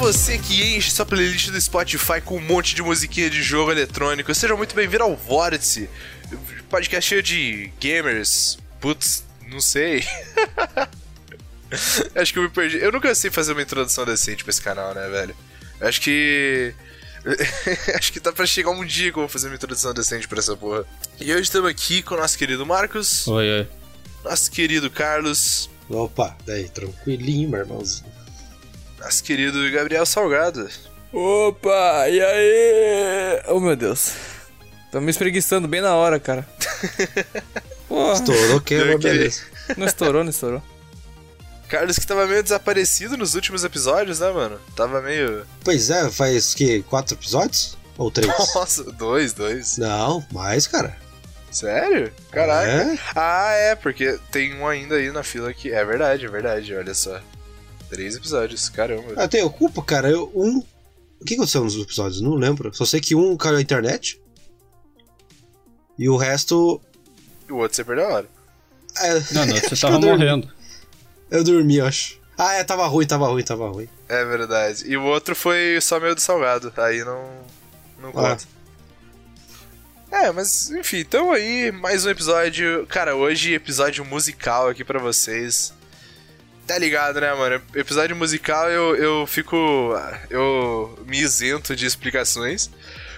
Você que enche sua playlist do Spotify com um monte de musiquinha de jogo eletrônico, seja muito bem-vindo ao Vórtice, podcast cheio de gamers. Putz, não sei. Acho que eu me perdi. Eu nunca sei fazer uma introdução decente pra esse canal, né, velho? Acho que. Acho que tá pra chegar um dia que eu vou fazer uma introdução decente pra essa porra. E hoje estamos aqui com o nosso querido Marcos. Oi, oi. Nosso querido Carlos. Opa, daí, tranquilinho, meu irmãozinho. Nosso querido Gabriel Salgado. Opa, e aí? Oh, meu Deus. Tô me espreguiçando bem na hora, cara. Porra. Estourou que é beleza. Não estourou, não estourou. Carlos que tava meio desaparecido nos últimos episódios, né, mano? Tava meio. Pois é, faz que quatro episódios? Ou três? Nossa, dois, dois. Não, mais, cara. Sério? Caraca. É? Ah, é, porque tem um ainda aí na fila que. É verdade, é verdade, olha só. Três episódios, caramba. Ah, tem culpa, cara. Eu, um. O que aconteceu nos episódios? Não lembro. Só sei que um caiu na internet. E o resto. E o outro você perdeu a hora. É, Não, não, você tava eu morrendo. Eu dormi, eu acho. Ah, é, tava ruim, tava ruim, tava ruim. É verdade. E o outro foi só meio do salgado. Aí não. Não Ah. conta. É, mas enfim, então aí, mais um episódio. Cara, hoje episódio musical aqui pra vocês. Tá ligado, né, mano? Episódio musical eu, eu fico. Eu me isento de explicações.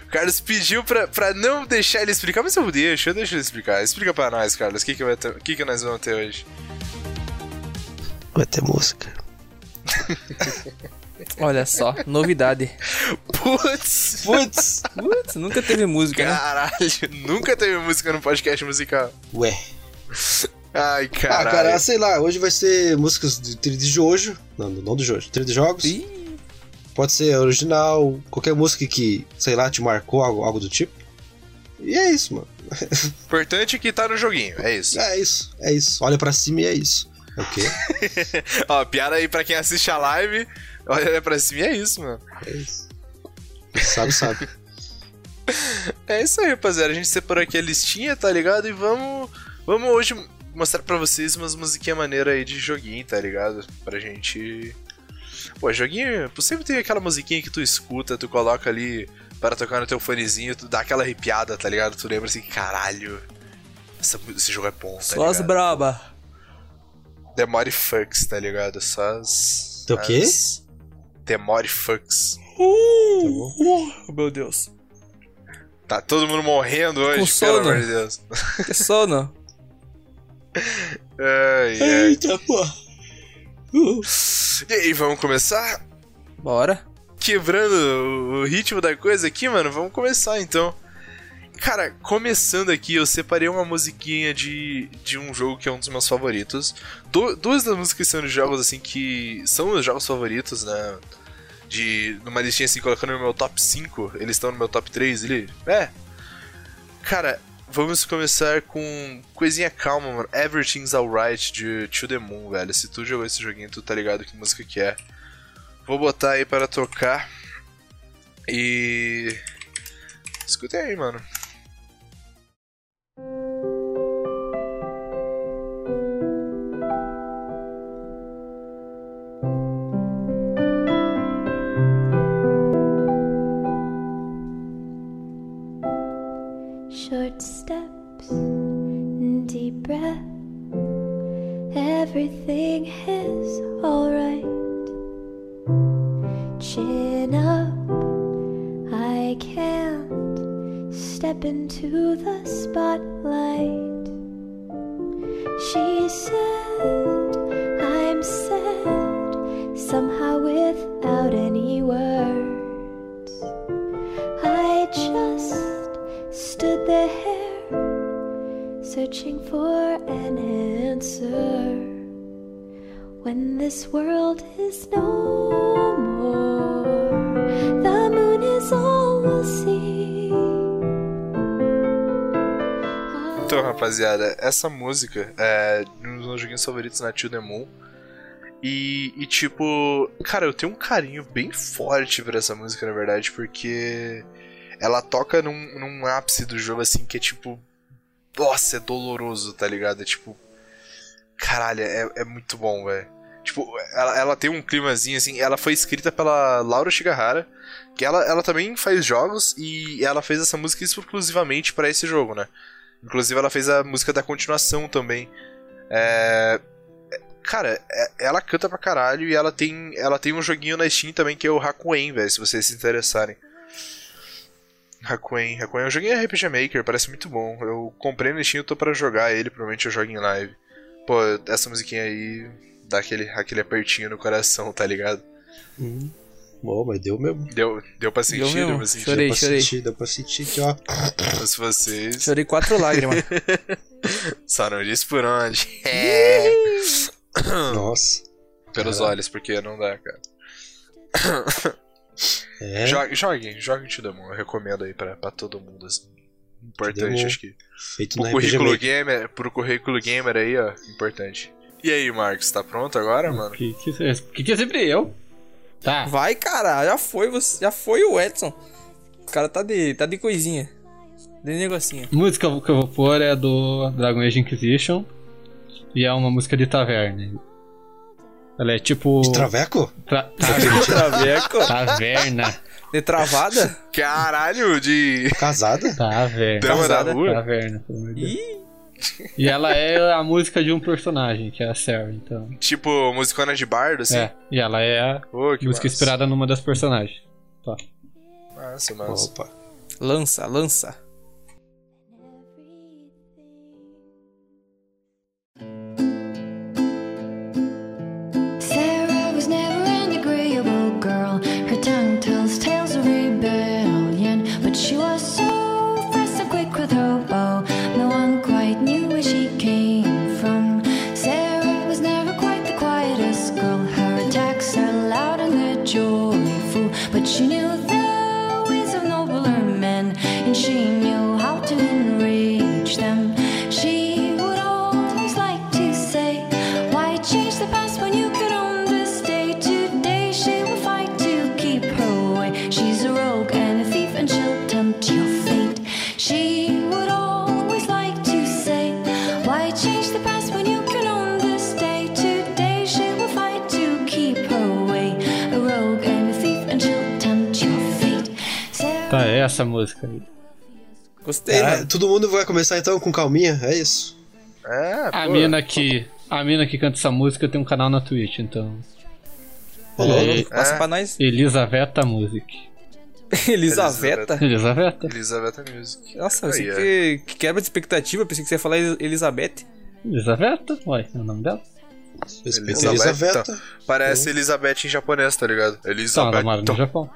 O Carlos pediu pra, pra não deixar ele explicar, mas eu deixo, eu deixo ele explicar. Explica pra nós, Carlos, o que, que, vai ter, o que, que nós vamos ter hoje? Vai ter música. Olha só, novidade. Putz! Putz! Putz, nunca teve música, né? Caralho, nunca teve música no podcast musical. Ué. Ai, Ah, caralho. cara, sei lá, hoje vai ser músicas de trilha de Jojo. Não, não do Jojo, trilha de jogos. Ih, Pode ser original, qualquer música que, sei lá, te marcou, algo, algo do tipo. E é isso, mano. importante que tá no joguinho, é isso. É isso, é isso. Olha pra cima e é isso. É o quê? Ó, piada aí pra quem assiste a live. Olha pra cima e é isso, mano. É isso. Sabe, sabe. É isso aí, rapaziada. A gente separou aqui a listinha, tá ligado? E vamos. Vamos hoje mostrar pra vocês umas musiquinhas maneiras aí de joguinho, tá ligado? Pra gente. Pô, joguinho. Possível tem aquela musiquinha que tu escuta, tu coloca ali para tocar no teu fonezinho, tu dá aquela arrepiada, tá ligado? Tu lembra assim, caralho. essa- esse jogo é bom, tá só as ligado? braba. Demore fucks, tá ligado? Só as. Tem o quê? as- Demore fucks. Uh, uh, meu Deus. Tá todo mundo morrendo hoje, pelo amor de Deus. Que sono. Ai, ai. Eita, pô. Uh. E aí, vamos começar? Bora. Quebrando o ritmo da coisa aqui, mano, vamos começar então. Cara, começando aqui, eu separei uma musiquinha de, de um jogo que é um dos meus favoritos. Du- duas das músicas são de jogos assim que são meus jogos favoritos, né? De numa listinha assim, colocando no meu top 5, eles estão no meu top 3 ali. É. Cara, vamos começar com coisinha calma, mano. Everything's Alright de To The Moon, velho. Se tu jogou esse joguinho, tu tá ligado que música que é. Vou botar aí para tocar. E. Escuta aí, mano. Can't step into the spotlight. She said, I'm sad, somehow without any words. I just stood there, searching for an answer. When this world is no Então, rapaziada, essa música é um dos meus joguinhos favoritos na The Moon. E, e, tipo, cara, eu tenho um carinho bem forte por essa música, na verdade, porque ela toca num, num ápice do jogo, assim, que é tipo. Nossa, é doloroso, tá ligado? É tipo. Caralho, é, é muito bom, velho. Tipo, ela, ela tem um climazinho assim. Ela foi escrita pela Laura Shigahara, que ela, ela também faz jogos e ela fez essa música exclusivamente pra esse jogo, né? Inclusive ela fez a música da continuação também. É... Cara, é- ela canta pra caralho e ela tem, ela tem um joguinho na Steam também que é o Hakuen, velho, se vocês se interessarem. Hakuen, Hakuen é um joguinho RPG Maker, parece muito bom. Eu comprei no Steam, eu tô pra jogar ele, provavelmente eu jogo em live. Pô, essa musiquinha aí dá aquele, aquele apertinho no coração, tá ligado? Bom, mas deu mesmo. Deu, deu pra sentir, mesmo, deu pra sentir. chorei. deu pra chorei. sentir, deu pra sentir que, ó. Mas vocês Chorei quatro lágrimas. só não disse por onde. É. Nossa. Pelos olhos, porque não dá, cara. É. Jogue, jogue, jogue To The Moon, eu recomendo aí pra, pra todo mundo, assim. Importante, acho que. Feito Pro currículo, gamer, pro currículo gamer aí, ó, importante. E aí, Marcos, tá pronto agora, mano? Que que, que que é sempre eu? Tá. Vai, cara, já foi, você, já foi o Edson. O cara tá de, tá de coisinha. De negocinho. A música que eu vou pôr é do Dragon Age Inquisition. E é uma música de taverna. Ela é tipo. De Traveco? Tra- Traveco. Taverna. De travada? Caralho, de Taverna. Casada? da Casada. rua? Taverna, pelo amor de Deus. Ih, E ela é a música de um personagem, que é a Sarah, então. Tipo, musicona de bardo, assim? É, e ela é a que música massa. inspirada numa das personagens. Tá. Massa, massa. Opa. lança, lança. Essa música aí. Gostei, É, mano. todo mundo vai começar então com calminha, é isso. É, A pô. mina que. A mina que canta essa música tem um canal na Twitch, então. Louco. É, Passa É. pra nós. Elisaveta Music. Elisaveta. Elisaveta? Elisabetta Music. Nossa, pensei é. que, que quebra de expectativa. Pensei que você ia falar Elizabeth. Elisaveta? Uai, é o nome dela? Elisaveta. Parece Elizabeth em japonês, tá ligado? Ela Elizabeth. mora no Japão.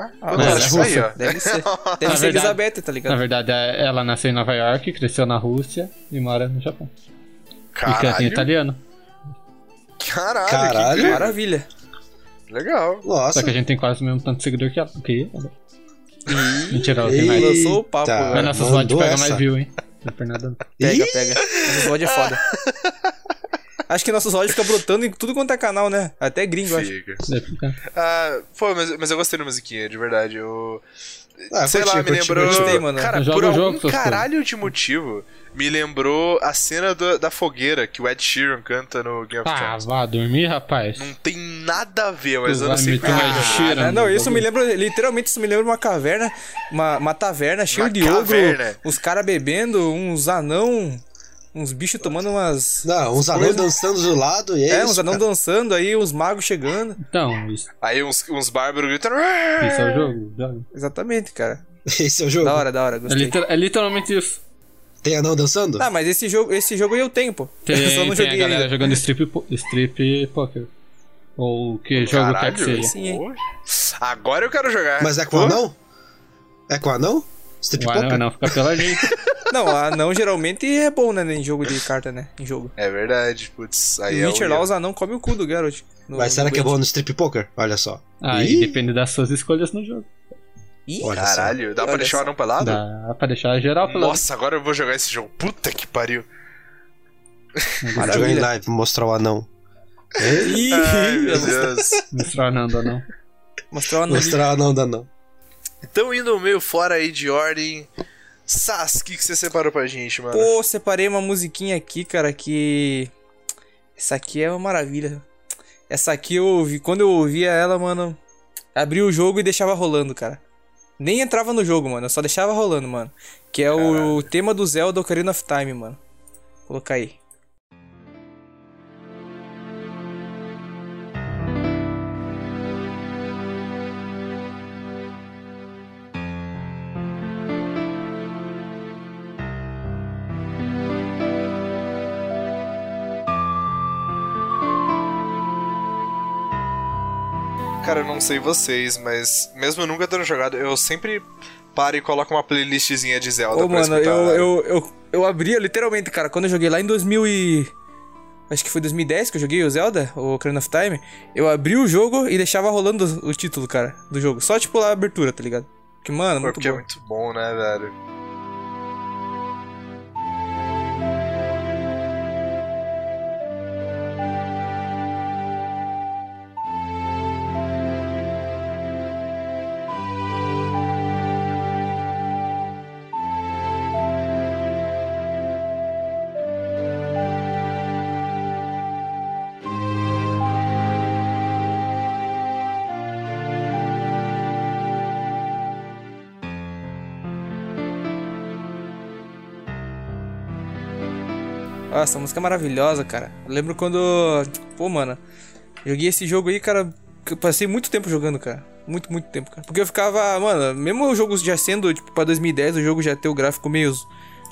Ah, Ah, ela é que aí, ó. Deve ser. Deve Na ser verdade- Elizabeth, tá Na ligado? verdade, é- ela nasceu em Nova York, cresceu na Rússia e mora no Japão. E canta em Caralho. italiano. Caralho, Caralho. que. Maravilha. Legal. Nossa. Só que a gente tem quase o mesmo tanto de seguidor que ela. Que ela. Mentira, ela tem mais. Lançou o papo. Mas nossas mandou VOD pega essa. mais view, hein? Não é por nada não. Pega, pega. Nossos áudios é foda. Acho que nossos áudios ficam brotando em tudo quanto é canal, né? Até gringo, acho. Fica. Ficar. Ah, pô, mas, mas eu gostei da musiquinha, de verdade. Eu. Ah, Sei lá, curti, me curti, lembrou. curti. Gostei, mano. Cara, por algum jogo, caralho de motivo, me lembrou a cena do- da fogueira que o Ed Sheeran canta no Game of Ah, Thrones. vá dormir, rapaz. Não tem nada a ver, mas eu não sei um Ed. Sheeran. Ah, não, isso me lembra, literalmente isso me lembra uma caverna, uma, uma taverna cheia Uma de ogro, os caras bebendo, uns anão, uns bichos tomando umas... Não, uns anões dançando do lado e é, É, isso. uns cara. dançando, aí os magos chegando. Então, isso, Aí uns, uns bárbaros gritando. isso é o jogo. jogo. Exatamente, cara. Esse é o jogo. Da hora, da hora, É, gostei. liter- é literalmente isso. Tem anão dançando? Ah, mas esse jogo, esse jogo eu tenho, pô. Tem, eu só não tem a joguei galera ainda. jogando strip, strip poker. Ou que jogo quer que seja. Sim. Agora eu quero jogar. Mas é com Pô, anão? É com anão? Strip O anão poker? não fica pela gente. Não, anão geralmente é bom, né, em jogo de carta, né, em jogo. É verdade, putz. Aí No é Witcher o lá, os anão comem o cu do Geralt. No- Mas será que é bom no strip poker? Olha só. Aí Ih, depende das suas escolhas no jogo. Ih, Olha só. Caralho, dá pra Olha deixar o anão pelado? Dá pra deixar geral pela Nossa, agora eu vou jogar esse jogo. Puta que pariu. Vou jogar em live, mostrar o anão. Ih, Ai, meu Deus. Mostrar não, não, não. Mostrar o anão. Mostrar o anão da não. Então, indo meio fora aí de ordem. Sas, o que, que você separou pra gente, mano? Pô, separei uma musiquinha aqui, cara, que. Essa aqui é uma maravilha. Essa aqui eu ouvi. Quando eu ouvia ela, mano. Abria o jogo e deixava rolando, cara. Nem entrava no jogo, mano. Eu só deixava rolando, mano. Que é o, tema do Zelda Ocarina of Time, mano. Vou colocar aí. Cara, eu não sei vocês, mas mesmo nunca tendo jogado, eu sempre paro e coloco uma playlistzinha de Zelda Ô, pra mano, escutar. eu, eu, eu, eu abria literalmente, cara. Quando eu joguei lá em 2000 e... Acho que foi 2010 que eu joguei o Zelda, o Ocarina of Time. Eu abri o jogo e deixava rolando o título, cara, do jogo. Só, tipo, a abertura, tá ligado? Que, mano, muito Porque é bom. muito bom, né, velho? Nossa, a música é maravilhosa, cara. Eu lembro quando. Pô, mano. Joguei esse jogo aí, cara. que Eu passei muito tempo jogando, cara. Muito, muito tempo, cara. Porque eu ficava. Mano, mesmo o jogo já sendo, tipo, pra 2010, o jogo já ter o gráfico meio,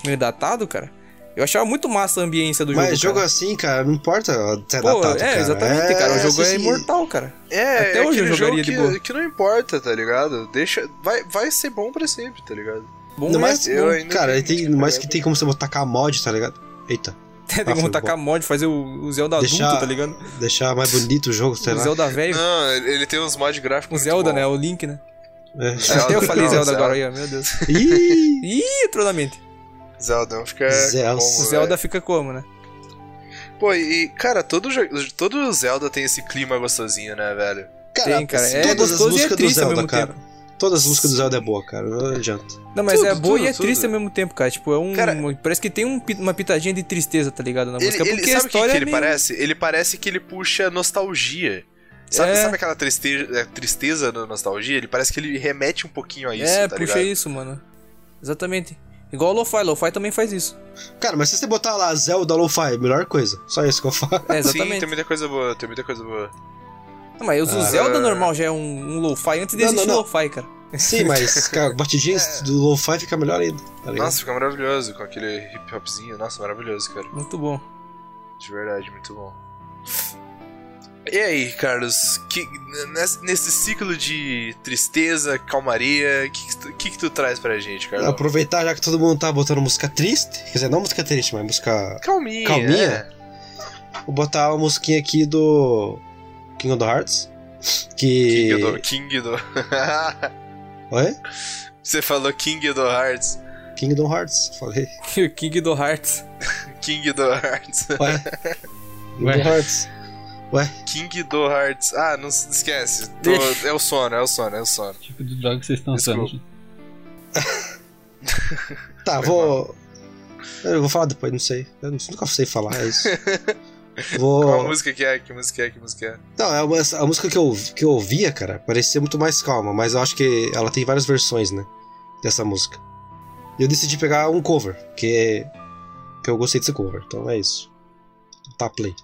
meio datado, cara. Eu achava muito massa a ambiência do jogo. Mas jogo cara. assim, cara, não importa é Pô, datado, é, cara. exatamente, cara. O jogo é assim, imortal, cara. É, Até é hoje eu jogaria jogo de boa. que, que não importa, tá ligado? Deixa. Vai, vai ser bom pra sempre, tá ligado? Bom Ainda mais, eu bom, ainda cara, tem, mais que que tem como você botar com a mod, tá ligado? Eita. Tem tacar bom. mod, fazer o, o Zelda Deixar, adulto, tá ligado? deixar mais bonito o jogo, sei O lá. Zelda velho. Não, ele tem uns mods O gráficos. Zelda, muito né? bom. O Link, né? É. Zelda, Eu falei não, Zelda Zelda. agora aí, ó. Meu Deus. Ih, Ih, entrou na mente. Zelda fica. Zelda. como, O Zelda fica como, né? Pô, e, cara, todo, todo Zelda tem esse clima gostosinho, né, velho? Tem, cara. É todas as gostoso e é músicas do triste ao Zelda, mesmo cara. tempo. Todas as músicas do Zelda é boa, cara. Não adianta. Não, mas Tudo, é boa e é tudo, triste tudo. ao mesmo tempo, cara. Tipo, é um. Cara- parece que tem um uma pitadinha de tristeza, tá ligado? Na Ele, música. ele- porque a sabe o que, história que é ele meio- parece? Ele parece que ele puxa nostalgia. Sabe, É. sabe aquela tristeza, tristeza da nostalgia? Ele parece que ele remete um pouquinho a isso, é, tá puxa ligado? isso, mano. Exatamente. Igual o Lo-Fi. Lo-Fi também faz isso. Cara, mas se você botar lá Zelda Lo-Fi, melhor coisa. Só isso que eu falo. É, Sim, exatamente. tem muita coisa boa, tem muita coisa boa. Não, mas o Ah. Zelda normal já é um, um Lo-Fi antes de Não, existir. Lo-Fi, cara. Sim, mas, cara, batidinhas do Lo-Fi fica melhor ainda, tá? Nossa, fica maravilhoso com aquele hip hopzinho. Nossa, maravilhoso, cara. Muito bom. De verdade, muito bom. E aí, Carlos, que, nesse, nesse ciclo de tristeza, calmaria, o que, que, tu- que, que tu traz pra gente, Carlos? Aproveitar já que todo mundo tá botando música triste, quer dizer, não música triste, mas música. Calminha. Calminha? é. Vou botar uma musiquinha aqui do King of the Hearts. Que. King do. King do. Oi? Você falou King do Hearts. Kingdom Hearts, falei. o King do Hearts. King do Hearts. Ué? Kingdom Hearts. Ué? King do Hearts. Ah, não se esquece. Tô- é o sono, é o sono, é o sono. Tipo de droga que vocês estão usando. Tá, vou. Eu vou falar depois, não sei. Eu nunca sei falar, é isso. Qual Vou. música que é? Que música é? Que música é? Não, é uma, a música que eu, que eu ouvia, cara, parecia muito mais calma, mas eu acho que ela tem várias versões, né? Dessa música. E eu decidi pegar um cover, que, que eu gostei desse cover, então é isso. Tá, play.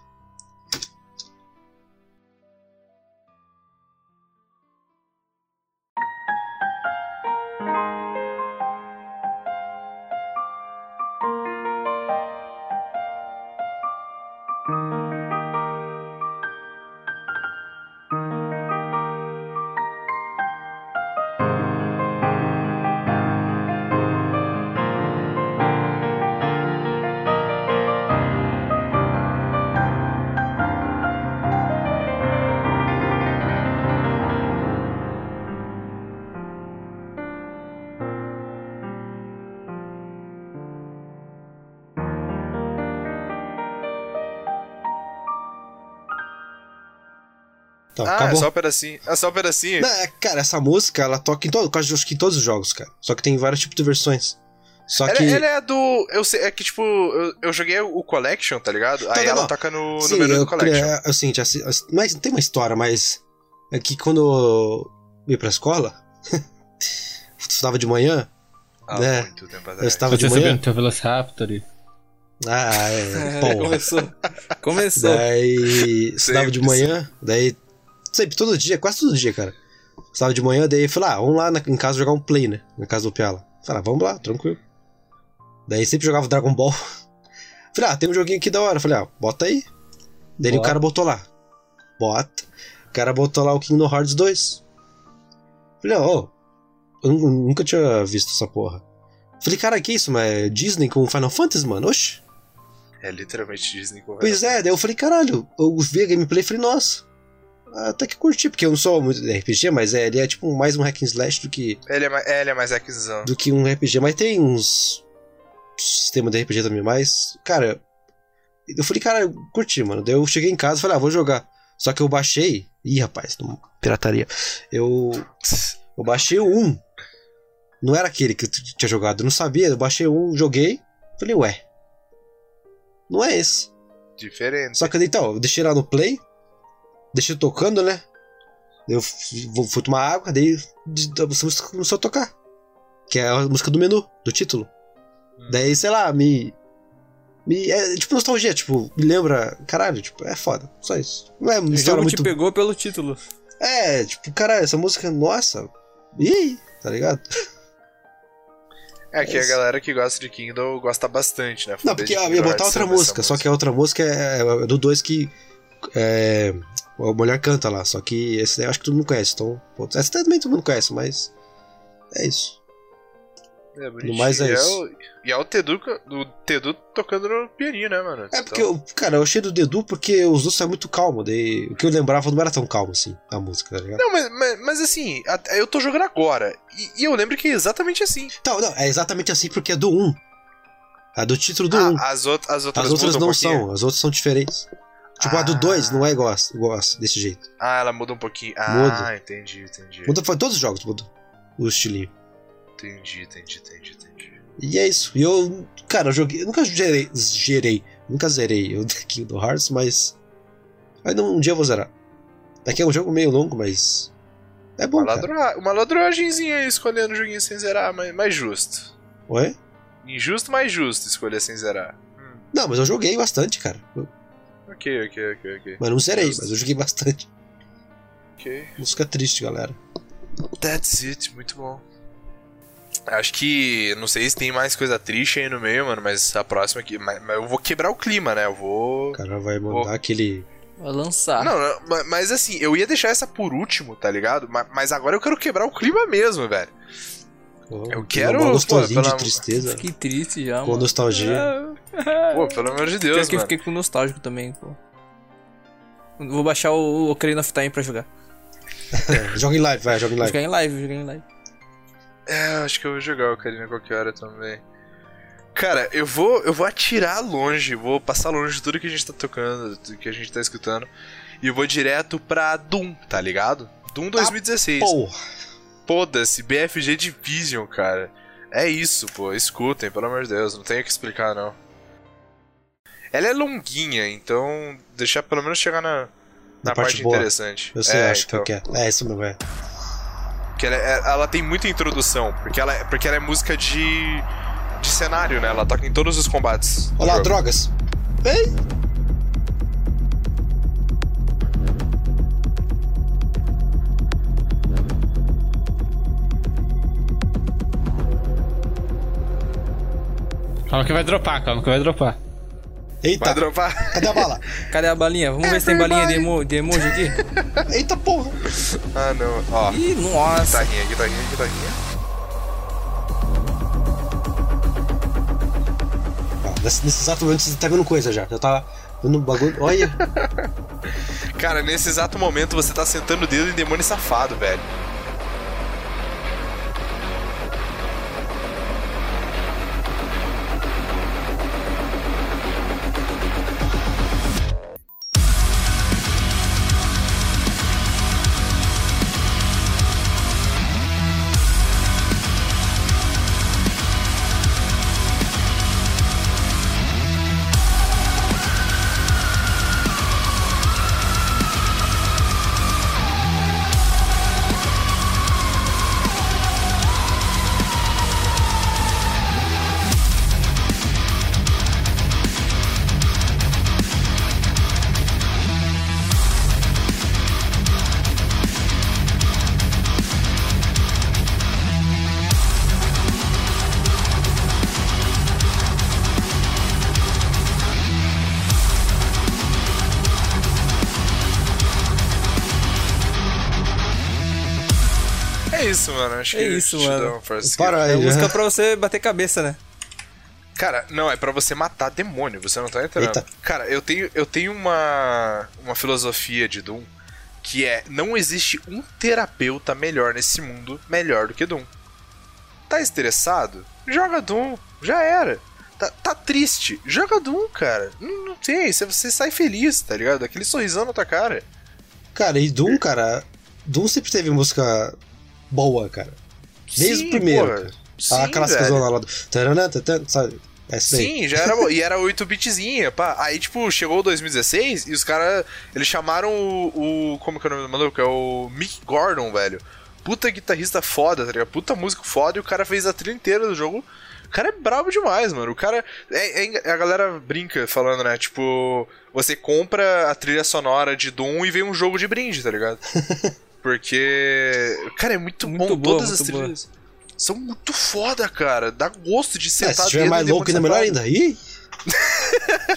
Então, Ah, acabou. é só um pedacinho. É só um pedacinho. Não, é, cara, essa música, ela toca em todo, quase acho que em todos os jogos, cara. Só que tem vários tipos de versões. Só Ela, que. ela é do. Eu sei, é que, tipo, eu, eu joguei o Collection, tá ligado? Aí não, ela não. toca no, no Sim, menu eu, do Collection. é, assim, já, se- as- mas tem uma história, mas é que quando eu ia pra escola, estudava de manhã, Ah, né? muito tempo eu atrás. estava de Você manhã. no teu Velociraptor e... Ah, é, É, porra. começou. Começou. Daí estudava de Sempre, manhã, daí sempre, todo dia, quase todo dia, cara. Estava de manhã, daí falei, ah, vamos lá na- em casa jogar um play, né? Na casa do Piala. Falei, ah, vamos lá, tranquilo. Daí sempre jogava Dragon Ball. Falei, ah, tem um joguinho aqui da hora. Falei, ah, bota aí. Daí o Bota. cara botou lá. Bota. O cara botou lá o Kingdom Hearts 2. Falei, ó, eu nu- nunca tinha visto essa porra. Falei, cara, que isso, mas é Disney com Final Fantasy, mano? Oxe. É literalmente Disney com Pois é, daí eu falei, caralho, eu vi a gameplay e falei, nossa, até que curti, porque eu não sou muito de RPG, mas é, ele é tipo mais um hack and slash do que, Ele é, mais- é, ele é mais aquisição. do que um RPG, mas tem uns sistema de RPG também, mas, cara, eu falei, cara, eu curti, mano, daí eu cheguei em casa e falei, ah, vou jogar, só que eu baixei, ih, rapaz, não- pirataria, eu, eu baixei o 1, não era aquele que eu tinha jogado, eu não sabia, eu baixei 1, joguei, falei, ué, não é esse. Diferente. Só que então, eu deixei lá no play, deixei tocando, né? Eu fui tomar água, daí a música começou a tocar. Que é a música do menu, do título. Hum. Daí, sei lá, me. Me, é tipo nostalgia, tipo, me lembra. Caralho, tipo, é foda. Só isso. Não é uma O história muito. te pegou pelo título. É, tipo, caralho, essa música, nossa. Aí? Tá ligado? É que É a galera que gosta de Kingdom gosta bastante, né? Não, porque eu ia botar outra música, só que a outra música é, é do 2 que. É, a mulher canta lá, só que esse daí eu acho que todo mundo conhece, então. pô, essa também todo mundo conhece, mas. É isso. É, No mais é e isso. o, e é o Tedu, o Tedu tocando no pianinho, né, mano? É porque, eu, cara, eu achei do Dedu porque os outros são muito calmo, daí o que eu lembrava não era tão calmo assim, a música, tá ligado? Não, mas, mas, mas assim, eu tô jogando agora. E, e eu lembro que é exatamente assim. Então, não, é exatamente assim porque é do 1. É do título do 1. Ah, as, out as outras as outras não são, as outras são diferentes. Tipo, a do Ah. 2 não é igual, igual desse jeito. Ah, ela muda um pouquinho. Ah, Muda. entendi, entendi. Muda, foi todos os jogos mudam o estilinho. Entendi, entendi, entendi, entendi. E é isso. E eu, cara, eu joguei. Eu nunca gerei, gerei nunca zerei o Kingdom Hearts, mas. Aí um dia eu vou zerar. Daqui é um jogo meio longo, mas. É bom, Uma, cara. uma ladroagemzinha escolhendo o joguinho sem zerar, mas mais justo. Oi? Injusto, mas justo escolher sem zerar. Hum, Não, mas eu joguei bastante, cara. Eu- ok, ok, ok, ok. Mas não zerei, mas eu joguei bastante. Ok. Música triste, galera. That's it, muito bom. Acho que. Não sei se tem mais coisa triste aí no meio, mano, mas a próxima aqui. Mas, mas eu vou quebrar o clima, né? Eu vou. O cara vai mandar Pô. aquele. Vai lançar. Não, não, ma- mas assim, eu ia deixar essa por último, tá ligado? Ma- Mas agora eu quero quebrar o clima mesmo, velho. Oh, Eu quero, mó pô, gostosinho pela- de tristeza. Fiquei triste já, Com mano. nostalgia. Pô, pelo amor de Deus, Pior que eu fiquei com nostálgico também, pô. Vou baixar o Ocarina of Time pra jogar. É, joga em live, vai, joga em Vou live. jogar em live, vou jogar em live. É, acho que eu vou jogar o Karina qualquer hora também. Cara, eu vou, eu vou atirar longe, vou passar longe de tudo que a gente tá tocando, tudo que a gente tá escutando. E eu vou direto pra Doom, tá ligado? Doom 2016. Porra. Foda-se, BFG Division, cara. É isso, pô, escutem, pelo amor de Deus, não tenho o que explicar, não. Ela é longuinha, então deixar pelo menos chegar na, na, Na parte, parte interessante. Eu sei, é, acho então, que é. É, isso mesmo, é. que ela, é- ela tem muita introdução, porque ela, é- porque ela é música de, de cenário, né? Ela toca em todos os combates. Olha lá, drogas. Ei! Calma que vai dropar, calma que vai dropar. Eita, Vai dropar. cadê a bala? Cadê a balinha? Vamos ver se tem balinha de, emo de emoji aqui. Eita porra! ah, não. Ó, Ih, nossa. guitarrinha, guitarrinha, guitarrinha. Ah, nesse, nesse exato momento você tá vendo coisa já. Já tá vendo bagulho. Olha! Cara, nesse exato momento você tá sentando o dedo em demônio safado, velho. Acho É que isso, te mano. um. Para É aí. música pra você bater cabeça, né? Cara, não, é pra você matar demônio, você não tá entendendo. Eita. Cara, eu tenho, eu tenho uma, uma filosofia de Doom que é: não existe um terapeuta melhor nesse mundo melhor do que Doom. Tá estressado? Joga Doom, já era. Tá, tá triste? Joga Doom, cara. Não, não tem, você, você sai feliz, tá ligado? Aquele sorrisão na tua cara. Cara, e Doom, cara. Doom sempre teve música boa, cara. Desde Sim, o primeiro. porra. cara. Sim, a clássica zona lá do. Sabe? Essa daí. Sim, já era. E era 8 bitzinha, pá. Aí, tipo, chegou 2016 e os caras. Eles chamaram o, o. Como que é o nome do maluco? É o Mick Gordon, velho. Puta guitarrista foda, tá ligado? Puta músico foda e o cara fez a trilha inteira do jogo. O cara é brabo demais, mano. O cara. É, é a galera brinca falando, né? Tipo, você compra a trilha sonora de Doom e vem um jogo de brinde, tá ligado? Porque. Cara, é muito, Muito bom. boa, Todas as muito boa. trilhas são muito foda, cara. Dá gosto de É, sentar se tiver mais louco ainda melhor ainda. Ih!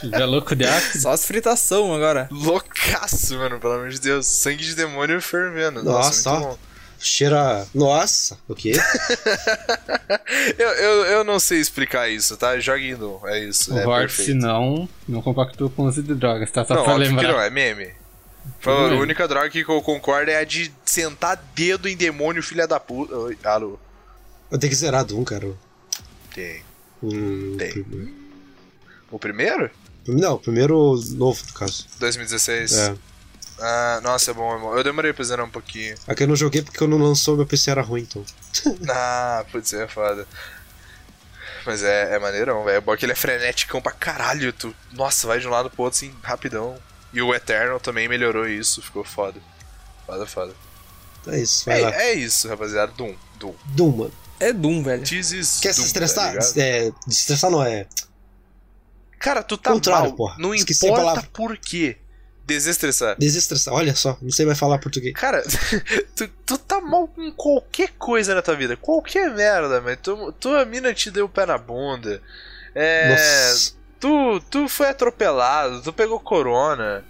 Já é louco de ácido. Só as fritação agora. Loucaço, mano, pelo amor de Deus. Sangue de demônio fervendo. Nossa, Nossa, muito ó. bom. Cheira. Nossa, o quê? Eu, eu, eu não sei explicar isso, tá? Jogue no. É isso. O é vórtice não, não compactua com uso de drogas, tá? Só Não, pra lembrar. que não, é meme. A única droga que eu concordo é a de sentar dedo em demônio, filha da puta. Alô. Eu tenho que zerar Doom, cara. Tem. Hum, Tem. primeiro- O primeiro? Não, primeiro novo, no caso. 2016? É. Ah, nossa, é bom, é bom. Eu demorei pra zerar um pouquinho. Aqui eu não joguei porque quando lançou meu PC era ruim, então. Ah, putz, é foda. Mas é, é maneirão, velho. É bom que ele é frenético pra caralho. Tu, nossa, vai de um lado pro outro assim, rapidão. E o Eternal também melhorou isso, ficou foda. Foda, foda. É isso, vai É, lá. é isso, rapaziada. Doom, Doom. Doom, mano. É Doom, velho. Quer se Doom, estressar? tá é, se estressar não é. Cara, tu tá Contrário, mal. porra. Não Esqueci importa por quê. Desestressar. Desestressar. Olha só, não sei mais falar português. Cara, tu, tu tá mal com qualquer coisa na tua vida. Qualquer merda, mas tu, tua mina te deu o pé na bunda. É. Nossa. Tu, tu foi atropelado, tu pegou corona.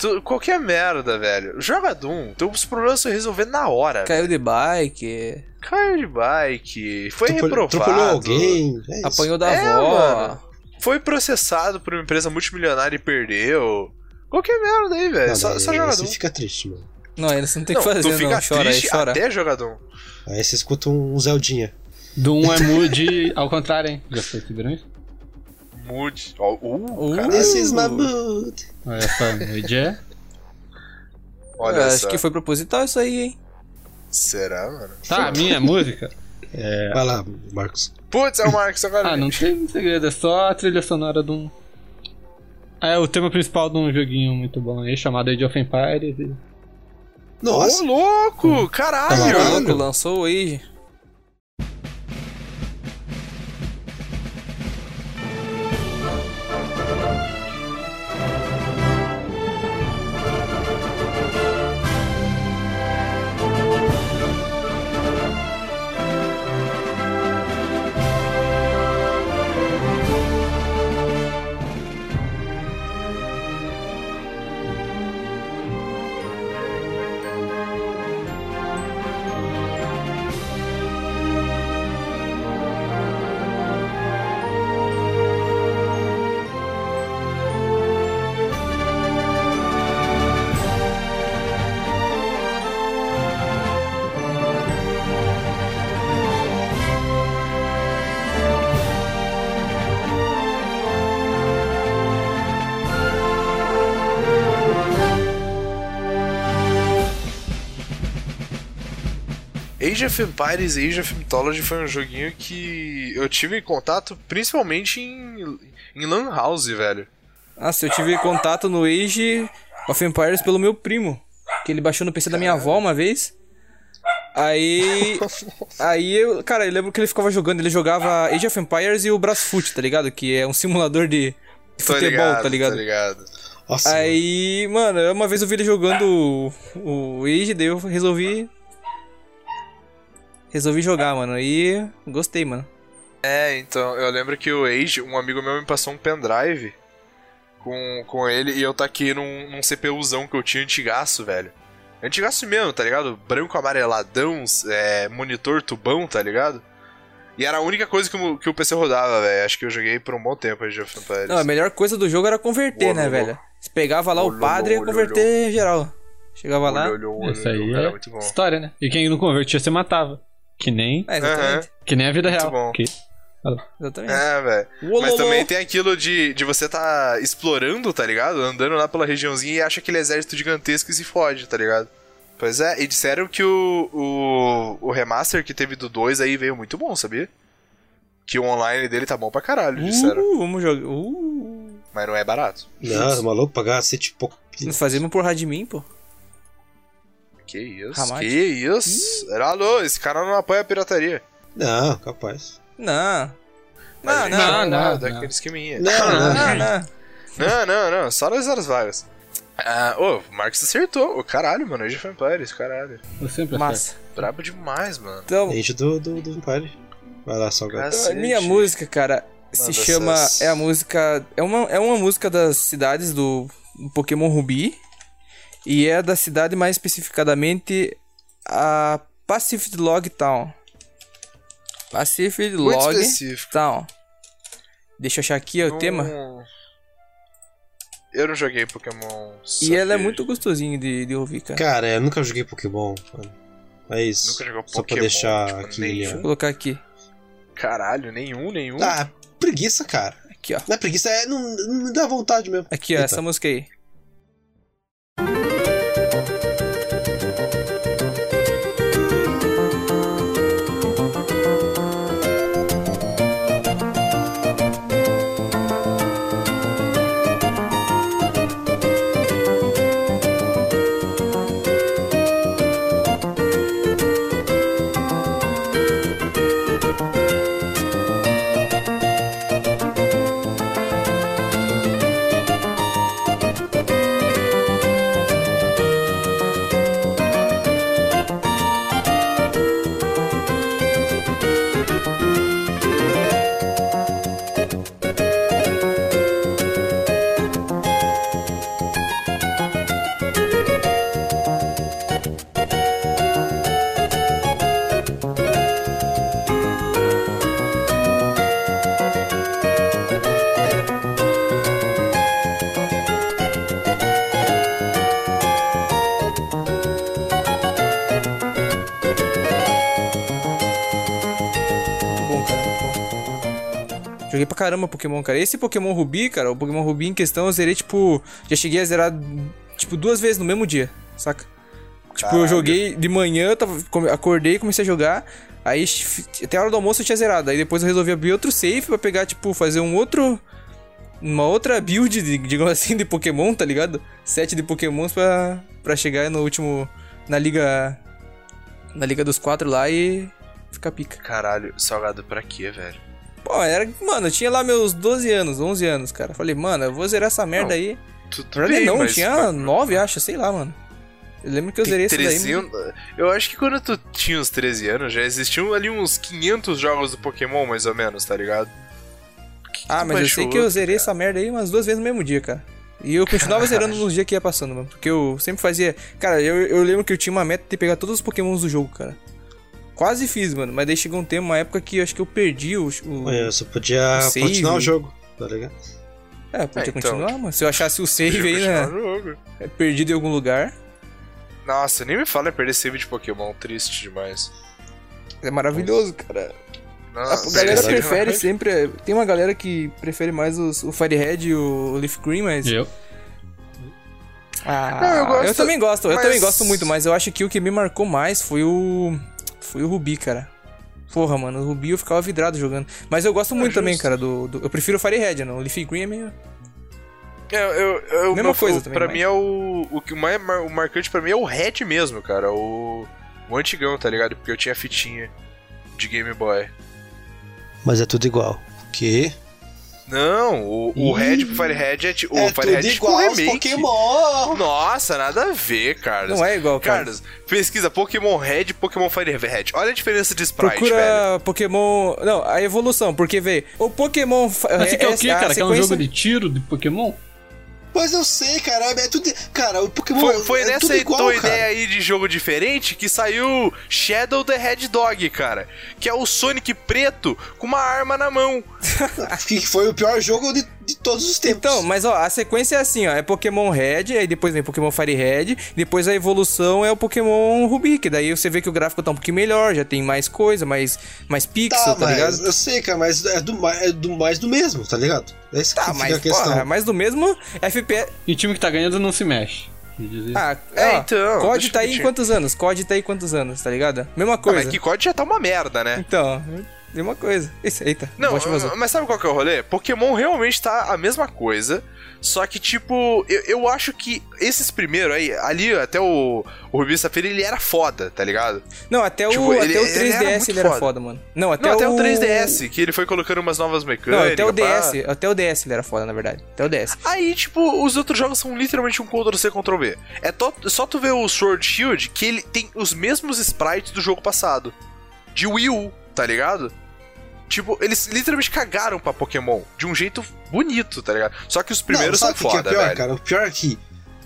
Tu- qualquer merda, velho. Joga Doom. Teus problemas são resolver na hora. Caiu de bike, Caiu de bike, foi reprovado. Atropelou alguém. É apanhou da É, avó. mano. Foi processado por uma empresa multimilionária e perdeu. Qualquer merda aí, velho. Não, Só, daí só joga Você Doom. fica triste, mano. Não, ainda você não tem Não, que fazer, tu não. fica Chora aí, triste chora. até jogar Doom. Aí você escuta um Zeldinha. Doom é mood ao contrário, hein? Já perceberam isso? Mood. Ó, uh, Uh. This is my mood. Olha só, mood é. Olha Eu acho que foi proposital isso aí, hein? Será, mano? Tá, a minha música. Vai lá, Marcos. Putz, é o Marcos agora. Ah, não tem segredo, é só a trilha sonora de um. É o tema principal de um joguinho muito bom aí, chamado Age of Empires. e- Ô, Nossa, louco! Tá Caralho! lá, Ô, louco, Caralho. lançou o Age. Of Empires e Age of Mythology foi um joguinho que eu tive contato principalmente em, em Lan House, velho. Nossa, eu tive contato no Age of Empires pelo meu primo. Que ele baixou no PC da minha avó uma vez. Aí. Aí eu. Cara, eu lembro que ele ficava jogando. Ele jogava Age of Empires e o Brasfoot, tá ligado? Que é um simulador de, futebol, ligado, tá ligado? Tô ligado. Nossa, Aí, mano, uma vez eu vi ele jogando o, o Age, daí eu resolvi. Resolvi jogar, mano. E gostei, mano. É, então, eu lembro que o Age, um amigo meu me passou um pendrive com, com ele e eu taquei num, num CPUzão que eu tinha antigaço, velho. Antigaço mesmo, tá ligado? Branco amareladão, é, monitor tubão, tá ligado? E era a única coisa que o, que o PC rodava, velho. Acho que eu joguei por um bom tempo Age of Empires. Não, a melhor coisa do jogo era converter, Ô, né, lô, velho? Você pegava lá Ô, o padre e converter geral. Chegava lá. Isso aí é muito bom. história, né? E quem não convertia, você matava. Que nem, É, exatamente. que nem a vida Muito real. bom. Que... Exatamente. É, velho. Mas também tem aquilo de, de você tá explorando, tá ligado? Andando lá pela regiãozinha e acha aquele exército gigantesco e se fode, tá ligado? Pois é, e disseram que o, o, o remaster que teve do 2 aí veio muito bom, sabia? Que o online dele tá bom pra caralho, disseram. Uh, vamos jogar. Uh. Mas não é barato. Não, tá maluco pagar cento e pouco. Fazemos por Radmin, pô. Que isso, Ramate. que isso. Era alô, esse cara não apoia a pirataria. Não, capaz. Não. Mas Não, não, não, lá não. Daquele esqueminha. Não, Não, não. não. Não, não, não, só nas horas vagas. Ah, ô, o Marcos acertou. Ô, caralho, mano, Age of Empires, caralho. Eu sempre acerto. Massa. Brabo demais, mano. Então, Gente do, do, do Empire. Vai lá, salgado. Minha música, cara, se chama. essas- É a música. É uma, é uma música das cidades do Pokémon Ruby. E é da cidade mais especificadamente a Pacific Log Town. Pacific Muito Log específico. Town. Deixa eu achar aqui ó, o Não- tema. Eu não joguei Pokémon. E ela é muito gostosinho de, de ouvir, cara. Cara, eu nunca joguei Pokémon. mano. Mas. Nunca jogou Só pra Pokémon, deixar tipo, aqui. nenhum. ó. Vou colocar aqui. Caralho, nenhum, nenhum. Ah, preguiça, cara. Aqui, ó. Não é preguiça, é. Não, não dá vontade mesmo. Aqui, ó, Eita. essa música aí. Caramba Pokémon, cara. Esse Pokémon Ruby, cara, o Pokémon Ruby em questão, eu zerei, tipo. Já cheguei a zerar, tipo, duas vezes no mesmo dia, saca? Tipo, eu Caralho. joguei de manhã, tava, acordei e comecei a jogar. Aí, até a hora do almoço eu tinha zerado. Aí depois eu resolvi abrir outro save pra pegar, tipo, fazer um outro. Uma outra build, digamos assim, de Pokémon, tá ligado? Sete de Pokémons pra, pra chegar no último. Na liga. Na liga dos quatro lá e. Ficar pica. Caralho, salgado pra quê, velho? Pô, era. Mano, eu tinha lá meus 12 anos, 11 anos, cara. Falei, mano, eu vou zerar essa merda Não, aí. Verdade, bem, não, mas- tinha 9, acho, sei lá, mano. Eu lembro que eu zerei esse daí. 13 anos- Eu acho que quando tu tinha uns 13 anos, já existiam ali uns 500 jogos do Pokémon, mais ou menos, tá ligado? Ah, tu mas eu sei que eu zerei cara? essa merda aí umas duas vezes no mesmo dia, cara. E eu continuava zerando nos dias que ia passando, mano. Porque eu sempre fazia. Cara, eu, eu lembro que eu tinha uma meta de pegar todos os Pokémons do jogo, cara. Quase fiz, mano. Mas daí chegou um tempo, uma época que eu acho que eu perdi o. o... Eu só podia o save. continuar o jogo, tá ligado? É, podia É, então. continuar, mano. Se eu achasse o save aí, né? é Perdido em algum lugar. Nossa, nem me fala em perder save de Pokémon, triste demais. É maravilhoso, cara. Nossa, A galera prefere sempre. Tem uma galera que prefere mais os, o Firehead e o Leaf Green, mas. Eu. Ah, Não, eu gosto, também gosto, eu mas- também gosto muito, mas eu acho que o que me marcou mais foi o. Foi o Rubi, cara. Porra, mano, o Rubi eu ficava vidrado jogando. Mas eu gosto muito também, cara, do, do- Eu prefiro o Firehead, não. O Leaf Green é meio. É, eu, eu, Mesma meu- coisa o- também, Pra mas- mim é o. O que mais o marcante pra mim é o Red mesmo, cara. O. O antigão, tá ligado? Porque eu tinha fitinha de Game Boy. Mas é tudo igual. Que? Não, o, o. Red pro Firehead é tipo. O é Firehead tudo é tipo um remake. Pokémon! Nossa, nada a ver, Carlos. Não é igual, cara. Carlos, pesquisa Pokémon Red e Pokémon Firehead. Olha a diferença de sprite, Procura velho. Pokémon. Não, a evolução, porque, velho, o Pokémon. Mas você quer o quê, cara? Quer um sequência- jogo de tiro de Pokémon? Mas eu sei, cara. É tudo. Cara, o Pokémon. Foi, foi é nessa igual, tua cara. ideia aí de jogo diferente que saiu Shadow the Hedgehog, cara. Que é o Sonic preto com uma arma na mão. Que foi o pior jogo de, de todos os tempos. Então, mas ó, a sequência é assim, ó. É Pokémon Red, aí depois vem Pokémon Fire Red, depois a evolução é o Pokémon Ruby, que daí você vê que o gráfico tá um pouquinho melhor, já tem mais coisa, mais, mais pixel, tá, tá, mas ligado? eu sei, cara, mas é do, é do mais do mesmo, tá ligado? É isso que Tá, fica mas, a questão. porra, mais do mesmo FPS. E o time que tá ganhando não se mexe. Isso. Ah, É, ó, então, COD tá aí em quantos anos? COD tá aí em quantos anos, tá ligado? Mesma Ah, coisa. mas que COD já tá uma merda, né? Então, mesma coisa. Isso, eita. Não, vazou. mas sabe qual que é o rolê? Pokémon realmente tá a mesma coisa, só que, tipo, eu, eu acho que esses primeiros aí, ali até o, o Rubi Safira, ele era foda, tá ligado? Não, até o, Tipo, ele- até o ele era 3DS ele era foda. foda, mano. Não, até, Não, até o o 3DS, que ele foi colocando umas novas mecânicas. Não, até o. DS, até o DS ele era foda, na verdade. Até o DS. Aí, tipo, os outros jogos são literalmente um Ctrl-C, Ctrl-V. É to- só tu ver o Sword Shield que ele tem os mesmos sprites do jogo passado. De Wii U, tá ligado? Tipo, eles literalmente cagaram pra Pokémon de um jeito bonito, tá ligado? Só que os primeiros não, são sabe o que foda, que é pior, velho. cara? O pior é que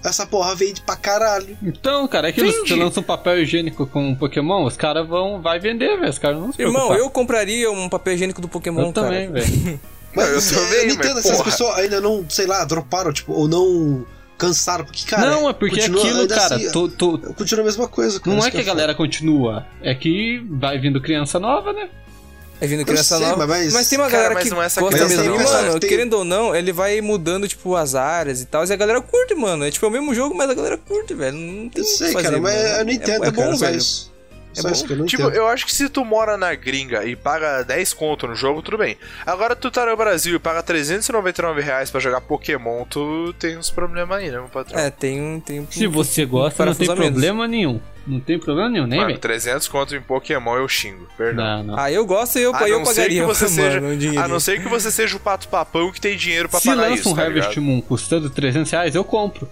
essa porra vende pra caralho. Então, cara, é que eles Vende. lançam papel higiênico com um Pokémon, os caras vão. Vai vender, velho. Os caras não se Irmão, preocupar. eu compraria um papel higiênico do Pokémon, Eu cara. também, velho. Mas eu isso- também, não mas entendo, essas pessoas ainda não, sei lá, droparam, tipo, ou não cansaram, porque, cara. não, é porque continua- aquilo, cara, assim, tu- tu- Continua a mesma coisa, cara. não é que a galera continua, é que vai vindo criança nova, né? É vindo criança sei, nova. mas- tem uma Cara, galera mas que não é essa gosta mesmo. não. Mano, Tem- querendo ou não, ele vai mudando, tipo, as áreas e tal. E a galera curte, mano. É tipo é o mesmo jogo, mas a galera curte, velho. Não tem Eu sei, fazer, cara, mas mano. eu não entendo, é, é bom, velho. isso. É eu Tipo, entendo. eu acho que se tu mora na gringa e paga 10 conto no jogo, tudo bem. Agora tu tá no Brasil e paga 399 reais pra jogar Pokémon, tu tem uns problemas aí, né, meu patrão? É, tem um. Tem um Se você gosta, não tem problema nenhum. Não tem problema nenhum, nem Mano, vem. 300 conto em Pokémon eu xingo, perdão. Não, não. Ah, eu gosto e eu, A eu não ser que pagaria. você mano, seja, um dinheirinho. a não ser que você seja o pato papão que tem dinheiro pra Se pagar lança isso, um tá Harvest ligado? Moon custando 300 reais, eu compro.